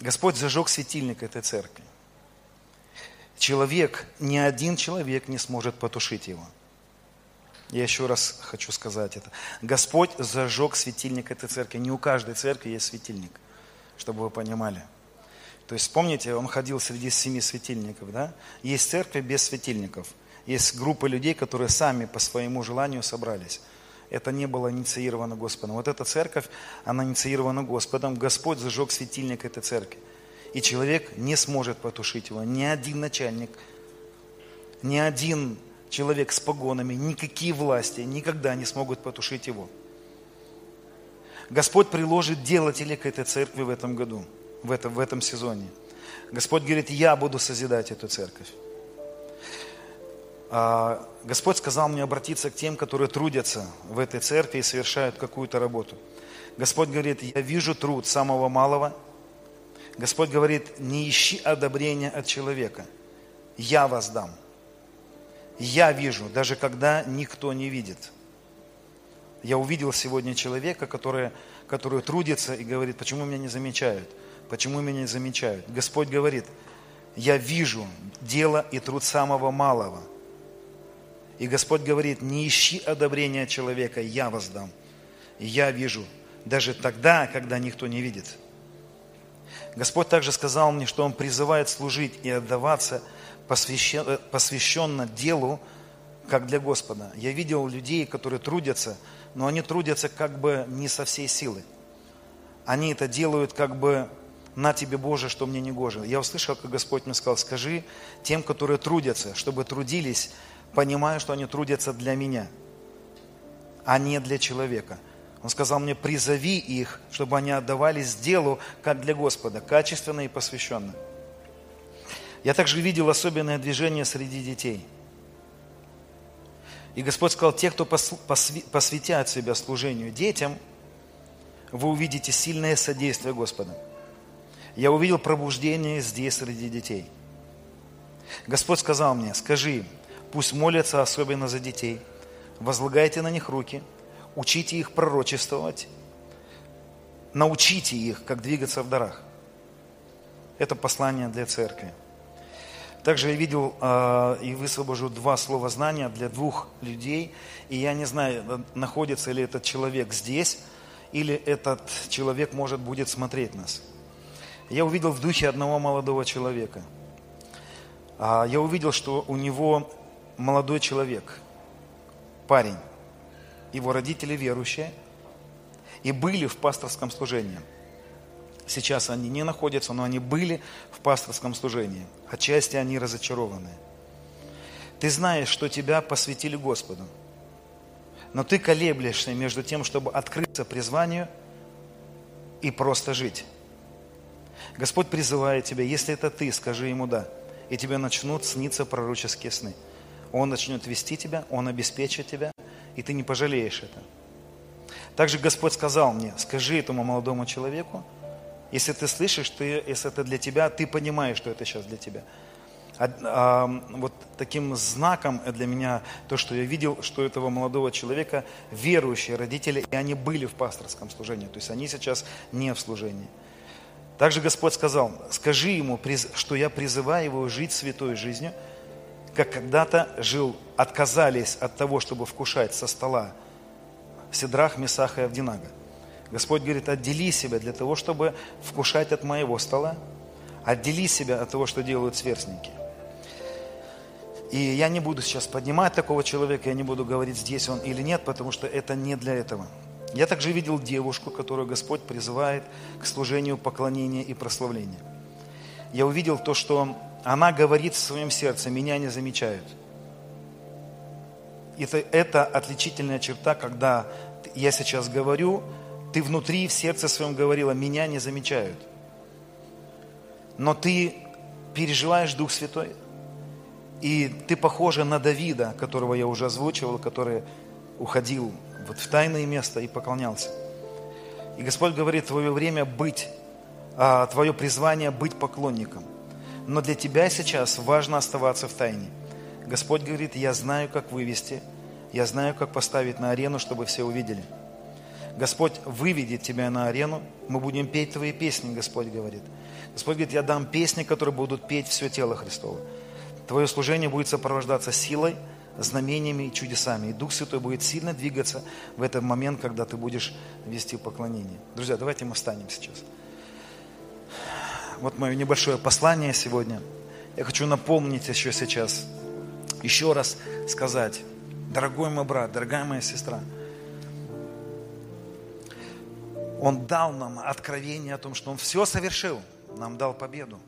Господь зажег светильник этой церкви. Человек, ни один человек не сможет потушить его. Я еще раз хочу сказать это. Господь зажег светильник этой церкви. Не у каждой церкви есть светильник, чтобы вы понимали. То есть, помните, он ходил среди семи светильников, да? Есть церкви без светильников. Есть группа людей, которые сами по своему желанию собрались. Это не было инициировано Господом. Вот эта церковь, она инициирована Господом. Господь зажег светильник этой церкви. И человек не сможет потушить его. Ни один начальник, ни один человек с погонами, никакие власти никогда не смогут потушить его. Господь приложит делателей к этой церкви в этом году, в этом, в этом сезоне. Господь говорит, я буду созидать эту церковь. А, Господь сказал мне обратиться к тем, которые трудятся в этой церкви и совершают какую-то работу. Господь говорит, я вижу труд самого малого. Господь говорит, не ищи одобрения от человека. Я вас дам. Я вижу, даже когда никто не видит. Я увидел сегодня человека, который, который трудится и говорит, почему меня не замечают? Почему меня не замечают? Господь говорит, я вижу дело и труд самого малого. И Господь говорит, не ищи одобрения человека, я воздам. И я вижу, даже тогда, когда никто не видит. Господь также сказал мне, что Он призывает служить и отдаваться – посвященно, посвященно делу, как для Господа. Я видел людей, которые трудятся, но они трудятся как бы не со всей силы. Они это делают как бы на тебе, Боже, что мне не гоже. Я услышал, как Господь мне сказал, скажи тем, которые трудятся, чтобы трудились, понимая, что они трудятся для меня, а не для человека. Он сказал мне, призови их, чтобы они отдавались делу, как для Господа, качественно и посвященно. Я также видел особенное движение среди детей. И Господь сказал, те, кто посвятят себя служению детям, вы увидите сильное содействие Господа. Я увидел пробуждение здесь среди детей. Господь сказал мне, скажи им, пусть молятся особенно за детей, возлагайте на них руки, учите их пророчествовать, научите их, как двигаться в дарах. Это послание для церкви. Также я видел э, и высвобожу два слова знания для двух людей. И я не знаю, находится ли этот человек здесь, или этот человек, может, будет смотреть нас. Я увидел в духе одного молодого человека. А, я увидел, что у него молодой человек, парень, его родители верующие, и были в пасторском служении – Сейчас они не находятся, но они были в пасторском служении. Отчасти они разочарованы. Ты знаешь, что тебя посвятили Господу. Но ты колеблешься между тем, чтобы открыться призванию и просто жить. Господь призывает тебя, если это ты, скажи ему «да», и тебе начнут сниться пророческие сны. Он начнет вести тебя, Он обеспечит тебя, и ты не пожалеешь это. Также Господь сказал мне, скажи этому молодому человеку, если ты слышишь, ты, если это для тебя, ты понимаешь, что это сейчас для тебя. А, а, вот таким знаком для меня то, что я видел, что этого молодого человека верующие родители, и они были в пасторском служении, то есть они сейчас не в служении. Также Господь сказал, скажи ему, что я призываю его жить святой жизнью, как когда-то жил, отказались от того, чтобы вкушать со стола Седрах, Месаха и Авдинага. Господь говорит, отдели себя для того, чтобы вкушать от моего стола. Отдели себя от того, что делают сверстники. И я не буду сейчас поднимать такого человека, я не буду говорить, здесь он или нет, потому что это не для этого. Я также видел девушку, которую Господь призывает к служению поклонения и прославления. Я увидел то, что она говорит в своем сердце, меня не замечают. Это, это отличительная черта, когда я сейчас говорю, ты внутри, в сердце своем говорила, меня не замечают. Но ты переживаешь Дух Святой. И ты похожа на Давида, которого я уже озвучивал, который уходил вот в тайное место и поклонялся. И Господь говорит, твое время быть, а, твое призвание быть поклонником. Но для тебя сейчас важно оставаться в тайне. Господь говорит, я знаю, как вывести, я знаю, как поставить на арену, чтобы все увидели. Господь выведет тебя на арену, мы будем петь твои песни, Господь говорит. Господь говорит, я дам песни, которые будут петь все тело Христово. Твое служение будет сопровождаться силой, знамениями и чудесами. И Дух Святой будет сильно двигаться в этот момент, когда ты будешь вести поклонение. Друзья, давайте мы встанем сейчас. Вот мое небольшое послание сегодня. Я хочу напомнить еще сейчас, еще раз сказать, дорогой мой брат, дорогая моя сестра, Он дал нам откровение о том, что Он все совершил, нам дал победу.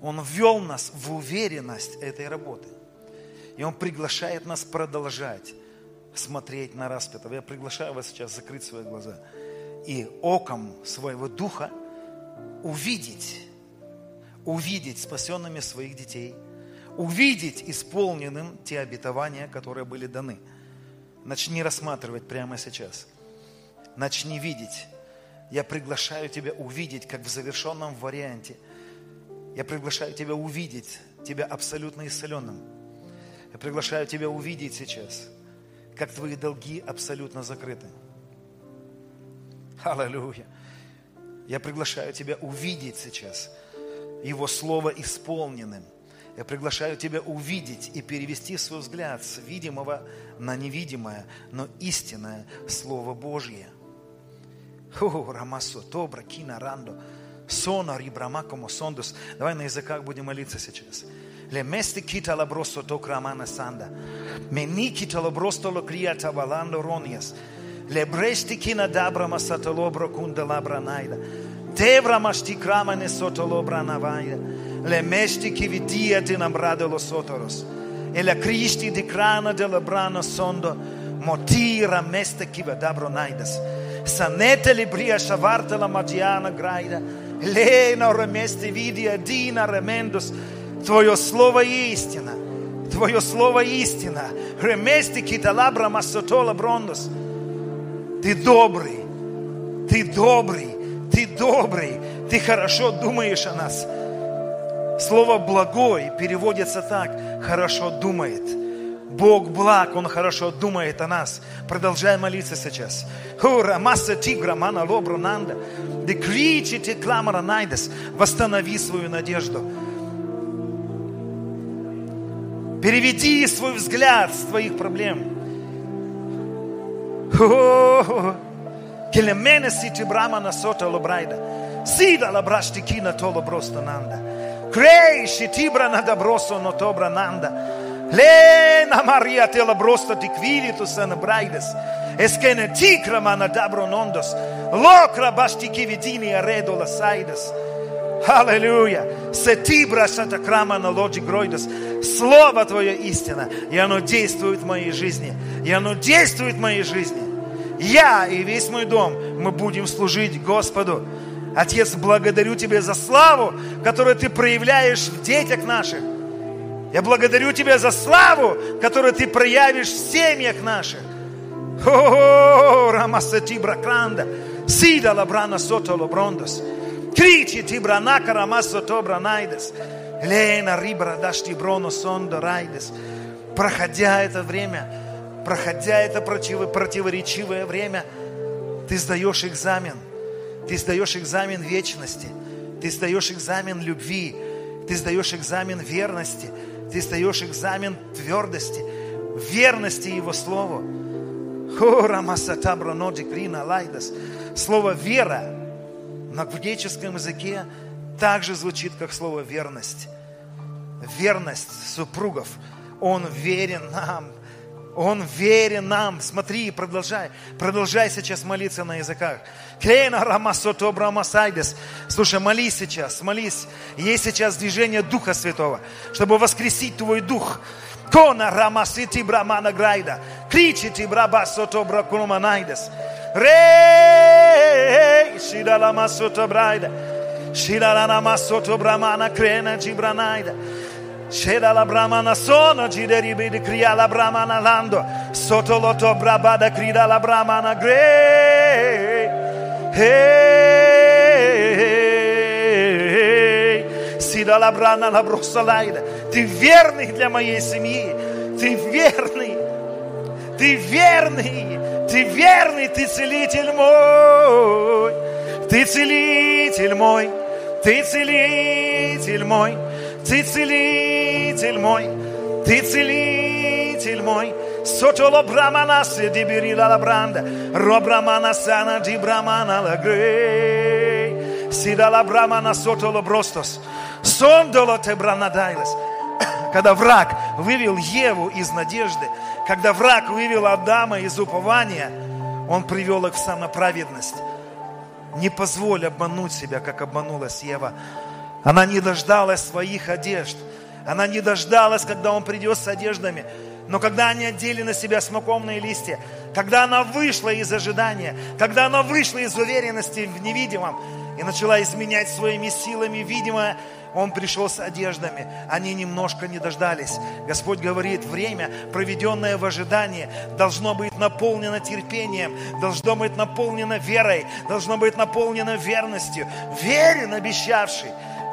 Он ввел нас в уверенность этой работы – и Он приглашает нас продолжать смотреть на распятого. Я приглашаю вас сейчас закрыть свои глаза и оком своего духа увидеть, увидеть спасенными своих детей, увидеть исполненным те обетования, которые были даны. Начни рассматривать прямо сейчас. Начни видеть. Я приглашаю тебя увидеть, как в завершенном варианте. Я приглашаю тебя увидеть тебя абсолютно исцеленным я приглашаю тебя увидеть сейчас, как твои долги абсолютно закрыты. Аллилуйя. Я приглашаю тебя увидеть сейчас Его Слово исполненным. Я приглашаю тебя увидеть и перевести свой взгляд с видимого на невидимое, но истинное Слово Божье. О, Рамасо, Тобра, Кина, Рандо, Сона, Рибрамакомо, Сондус. Давай на языках будем молиться сейчас. Le mesti kita la brosto to kramana sanda. Meni kita la brosto lo kriata valando ronias. Le bresti kina dabra masatolobro kunda labra naida. Devra masti kramane sotolobra navaida. Le mesti ki vidia di nambrado lo sotoros. E la cristi di crana della brana sondo. Motira meste ki vadabro naidas. Sanete libria shavarta la magiana graida. Lena remesti vidia dina remendos. Твое Слово истина. Твое Слово истина. Реместики талабра массотола брондос. Ты добрый. Ты добрый. Ты добрый. Ты хорошо думаешь о нас. Слово «благой» переводится так. Хорошо думает. Бог благ, Он хорошо думает о нас. Продолжай молиться сейчас. Хура, масса тигра, мана лобру нанда. Кламара найдес. Восстанови свою надежду. Переведи свой взгляд с твоих проблем. Келемене сити брама на сота. Сида лабрашти кина толо просто нанда. Крейши тибра на добросо но тобра нанда. Лена Мария тела просто тиквилиту сана брайдес. Эскене тикра мана добро нондос. Локра башти кивидини аредо сайдес. Аллилуйя. Сетибра шатакрама на лоджи гройдос. Слово Твое истина, и оно действует в моей жизни. И оно действует в моей жизни. Я и весь мой дом, мы будем служить Господу. Отец, благодарю Тебя за славу, которую Ты проявляешь в детях наших. Я благодарю Тебя за славу, которую Ты проявишь в семьях наших. О, Рамасати Бракранда, Сида Лабрана Сото Лоброндос. Кричи Тибранака Рамасо Тобранайдес. Лена Рибра Дашти Броно Сондо Райдес. Проходя это время, проходя это противоречивое время, ты сдаешь экзамен. Ты сдаешь экзамен вечности. Ты сдаешь экзамен любви. Ты сдаешь экзамен верности. Ты сдаешь экзамен твердости, верности Его Слову. Слово «вера» на греческом языке также звучит, как слово верность. Верность супругов. Он верен нам. Он верен нам. Смотри, продолжай. Продолжай сейчас молиться на языках. Слушай, молись сейчас, молись. Есть сейчас движение Духа Святого, чтобы воскресить твой дух. Кона рамасити брамана грайда. Кричите брабасото бракунуманайдес. Рей, шидала масото брайда. Shirana masoto bramana crena gibranaida. Sheda la bramana sono gideribi di cria la bramana lando. Сотолото брабада крида ла брамана грей. Эй, сида ла брана ла бросалайда. Ты верный для моей семьи. Ты верный. Ты верный. Ты верный, ты целитель мой. Ты целитель мой. Ты целитель мой. Ты целитель мой. Ты целитель мой. Bramana se di birila la branda, ro bramana sana di bramana la grey. Сида la bramana sotolo бростос, сондоло те бранадайлес. Когда враг вывел Еву из надежды, когда враг вывел Адама из упования, он привел их в самоправедность. Не позволь обмануть себя, как обманулась Ева. Она не дождалась своих одежд. Она не дождалась, когда он придет с одеждами. Но когда они одели на себя смоковные листья, когда она вышла из ожидания, когда она вышла из уверенности в невидимом и начала изменять своими силами видимое, он пришел с одеждами, они немножко не дождались. Господь говорит, время, проведенное в ожидании, должно быть наполнено терпением, должно быть наполнено верой, должно быть наполнено верностью. Верен обещавший,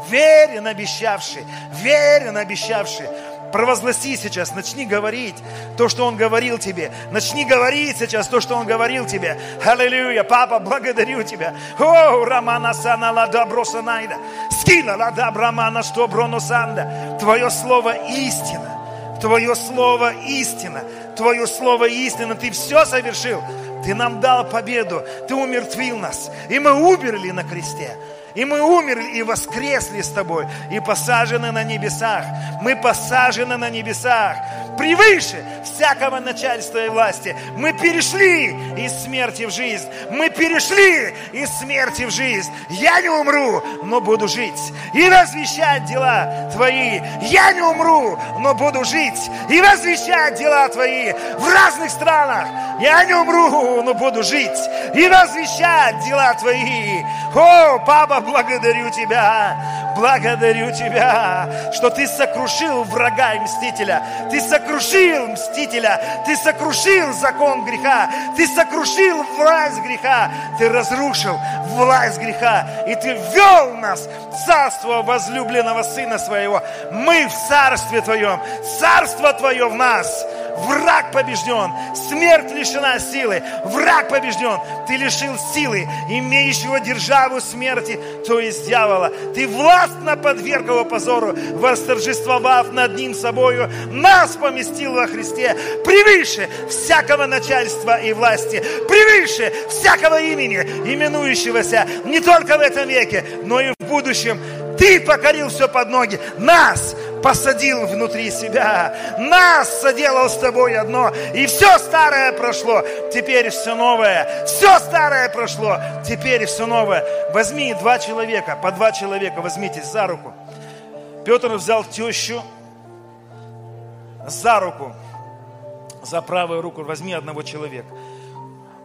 верен обещавший, верен обещавший. Провозгласи сейчас, начни говорить то, что Он говорил тебе. Начни говорить сейчас то, что Он говорил тебе. Аллилуйя, Папа, благодарю Тебя. О, Рамана Сана Лада Бросанайда. Скина Лада Брамана Что Броносанда. Твое слово истина. Твое слово истина. Твое слово истина. Ты все совершил. Ты нам дал победу. Ты умертвил нас. И мы умерли на кресте. И мы умерли и воскресли с тобой, и посажены на небесах. Мы посажены на небесах, превыше всякого начальства и власти. Мы перешли из смерти в жизнь. Мы перешли из смерти в жизнь. Я не умру, но буду жить. И возвещать дела Твои. Я не умру, но буду жить. И возвещать дела Твои в разных странах. Я не умру, но буду жить. И возвещать дела Твои. О, Папа, благодарю Тебя, благодарю Тебя, что Ты сокрушил врага и мстителя. Ты сокрушил мстителя. Ты сокрушил закон греха. Ты сокрушил власть греха. Ты разрушил власть греха. И Ты ввел нас в царство возлюбленного Сына Своего. Мы в царстве Твоем. Царство Твое в нас. Враг побежден. Смерть лишена силы. Враг побежден. Ты лишил силы, имеющего державу смерти, то есть дьявола. Ты властно подверг его позору, восторжествовав над ним собою, нас поместил во Христе превыше всякого начальства и власти, превыше всякого имени, именующегося не только в этом веке, но и в будущем. Ты покорил все под ноги. Нас посадил внутри себя. Нас соделал с тобой одно. И все старое прошло, теперь все новое. Все старое прошло, теперь все новое. Возьми два человека, по два человека возьмитесь за руку. Петр взял тещу за руку, за правую руку возьми одного человека.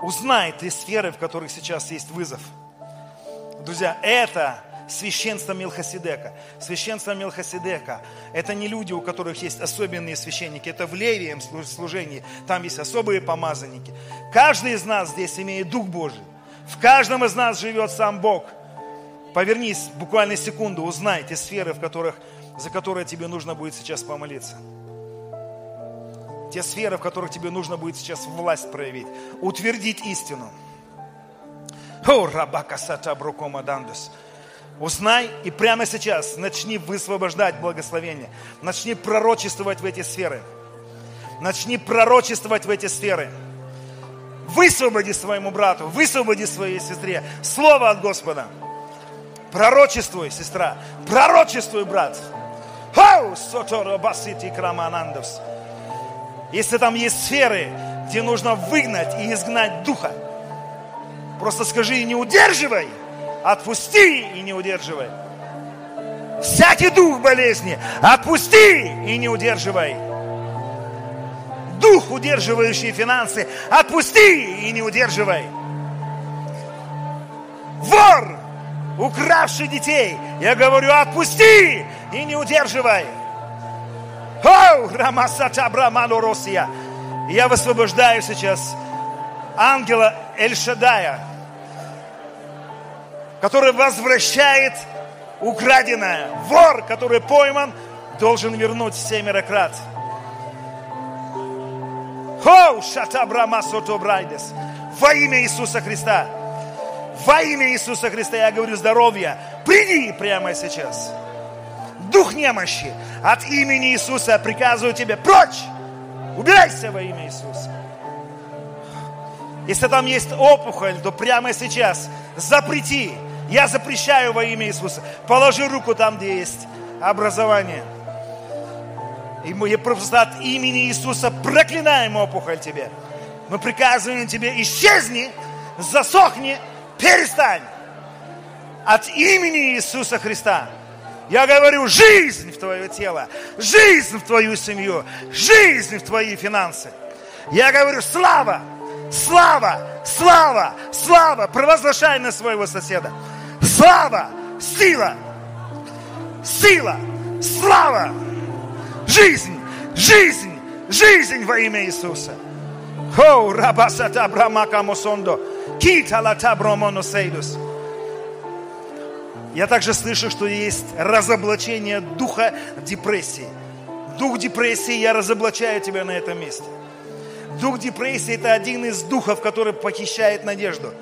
Узнай ты сферы, в которых сейчас есть вызов. Друзья, это священство Милхасидека. Священство Милхасидека – это не люди, у которых есть особенные священники, это в левием служении, там есть особые помазанники. Каждый из нас здесь имеет Дух Божий. В каждом из нас живет сам Бог. Повернись буквально секунду, узнай те сферы, в которых, за которые тебе нужно будет сейчас помолиться. Те сферы, в которых тебе нужно будет сейчас власть проявить. Утвердить истину. О, рабака сата брукома дандус. Узнай и прямо сейчас начни высвобождать благословение. Начни пророчествовать в эти сферы. Начни пророчествовать в эти сферы. Высвободи своему брату, высвободи своей сестре слово от Господа. Пророчествуй, сестра. Пророчествуй, брат. Если там есть сферы, где нужно выгнать и изгнать духа, просто скажи, не удерживай – отпусти и не удерживай. Всякий дух болезни, отпусти и не удерживай. Дух, удерживающий финансы, отпусти и не удерживай. Вор, укравший детей, я говорю, отпусти и не удерживай. О, Рамасата Браману Росия. И я высвобождаю сейчас ангела Эльшадая, который возвращает украденное. Вор, который пойман, должен вернуть семерократ. Хоу, шатабрама сотобрайдес. Во имя Иисуса Христа. Во имя Иисуса Христа я говорю здоровья. Приди прямо сейчас. Дух немощи. От имени Иисуса приказываю тебе прочь. Убирайся во имя Иисуса. Если там есть опухоль, то прямо сейчас запрети. Я запрещаю во имя Иисуса. Положи руку там, где есть образование. И мы просто от имени Иисуса проклинаем опухоль тебе. Мы приказываем тебе, исчезни, засохни, перестань. От имени Иисуса Христа. Я говорю, жизнь в твое тело, жизнь в твою семью, жизнь в твои финансы. Я говорю, слава, слава, слава, слава, провозглашай на своего соседа. Слава, сила, сила, слава, жизнь, жизнь, жизнь во имя Иисуса. Хо, рабасата брамака мосондо, кита лата бромоносейдус. Я также слышу, что есть разоблачение духа депрессии. Дух депрессии, я разоблачаю тебя на этом месте. Дух депрессии – это один из духов, который похищает надежду.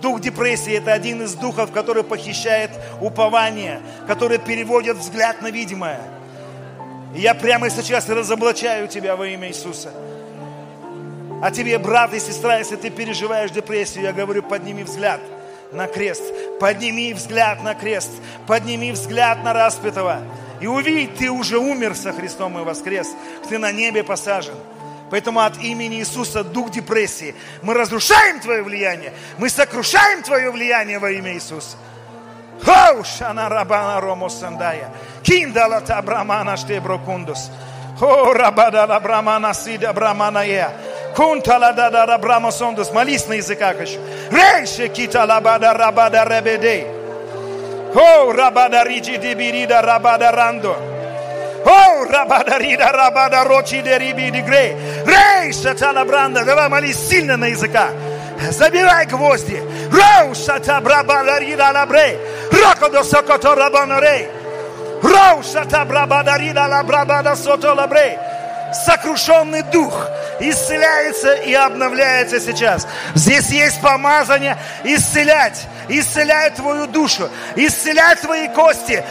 Дух депрессии – это один из духов, который похищает упование, который переводит взгляд на видимое. И я прямо сейчас разоблачаю тебя во имя Иисуса. А тебе, брат и сестра, если ты переживаешь депрессию, я говорю, подними взгляд на крест. Подними взгляд на крест. Подними взгляд на распятого. И увидь, ты уже умер со Христом и воскрес. Ты на небе посажен. Поэтому от имени Иисуса дух депрессии. Мы разрушаем твое влияние. Мы сокрушаем твое влияние во имя Иисуса. Хоушана рабана ромосандая. Киндала табрамана штеброкундус. О, рабада рабрамана сида брамана я. Кунтала да да рабрамосондус. Молись на языках еще. Рейше кита лабада рабада ребедей. О, рабада риджи дебирида рабада рандо. О, рабадарида, рабада, рочи, дериби, дегрей. Рей, шатала, бранда. Давай молись сильно на языках. Забивай гвозди. Роу, шата, брабадарида, лабрей. Роко до сокото, рабанорей. Роу, шата, брабадарида, лабрабада, сото, лабрей сокрушенный дух исцеляется и обновляется сейчас. Здесь есть помазание исцелять, исцелять твою душу, исцелять твои кости.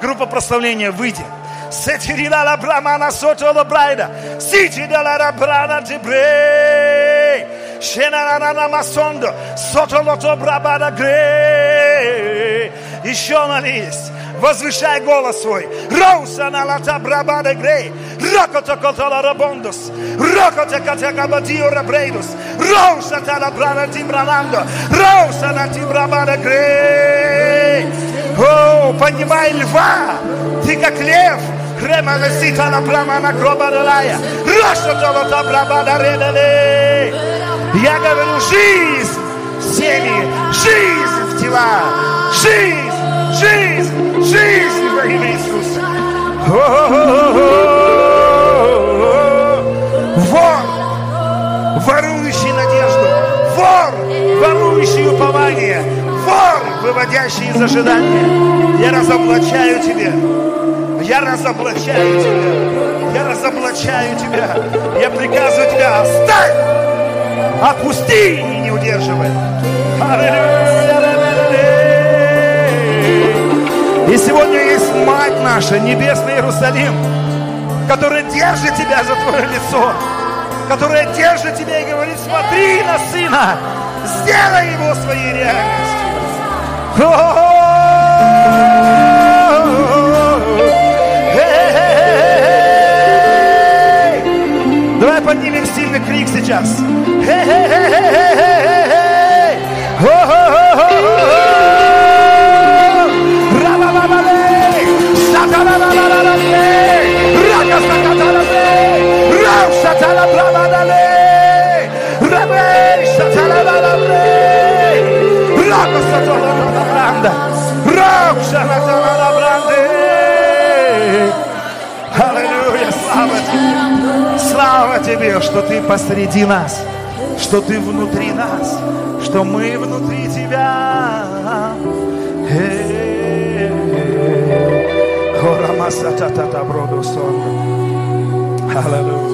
Группа прославления, выйди. Сити масондо. Сото брабада грей. Еще молись. Возвышай голос свой. Роуса на лата брабада грей. Рокота котала рабондос. Рокота катека бадио рабрейдус. Роуса тала брана тимбранандо. Роуса на тимбрабада грей. О, поднимай льва. Ты как лев. Крема лесита на брама на гроба релая. Роша толота брабада редалей. Я говорю, жизнь в семьи, жизнь в тела, жизнь жизнь, жизнь во имя Иисуса. Вор, ворующий надежду, вор, ворующий упование, вор, выводящий из ожидания. Я разоблачаю тебя. Я разоблачаю тебя. Я разоблачаю тебя. Я приказываю тебя, оставь! Отпусти и не удерживай. Аллилуйя. И сегодня есть Мать наша, Небесный Иерусалим, которая держит тебя за твое лицо, которая держит тебя и говорит, смотри на Сына, сделай Его своей реальностью. Давай поднимем сильный крик сейчас. Shatala Аллилуйя, слава тебе. Слава тебе, что ты посреди нас, что ты внутри нас, что мы внутри тебя. Эй. Аллилуйя.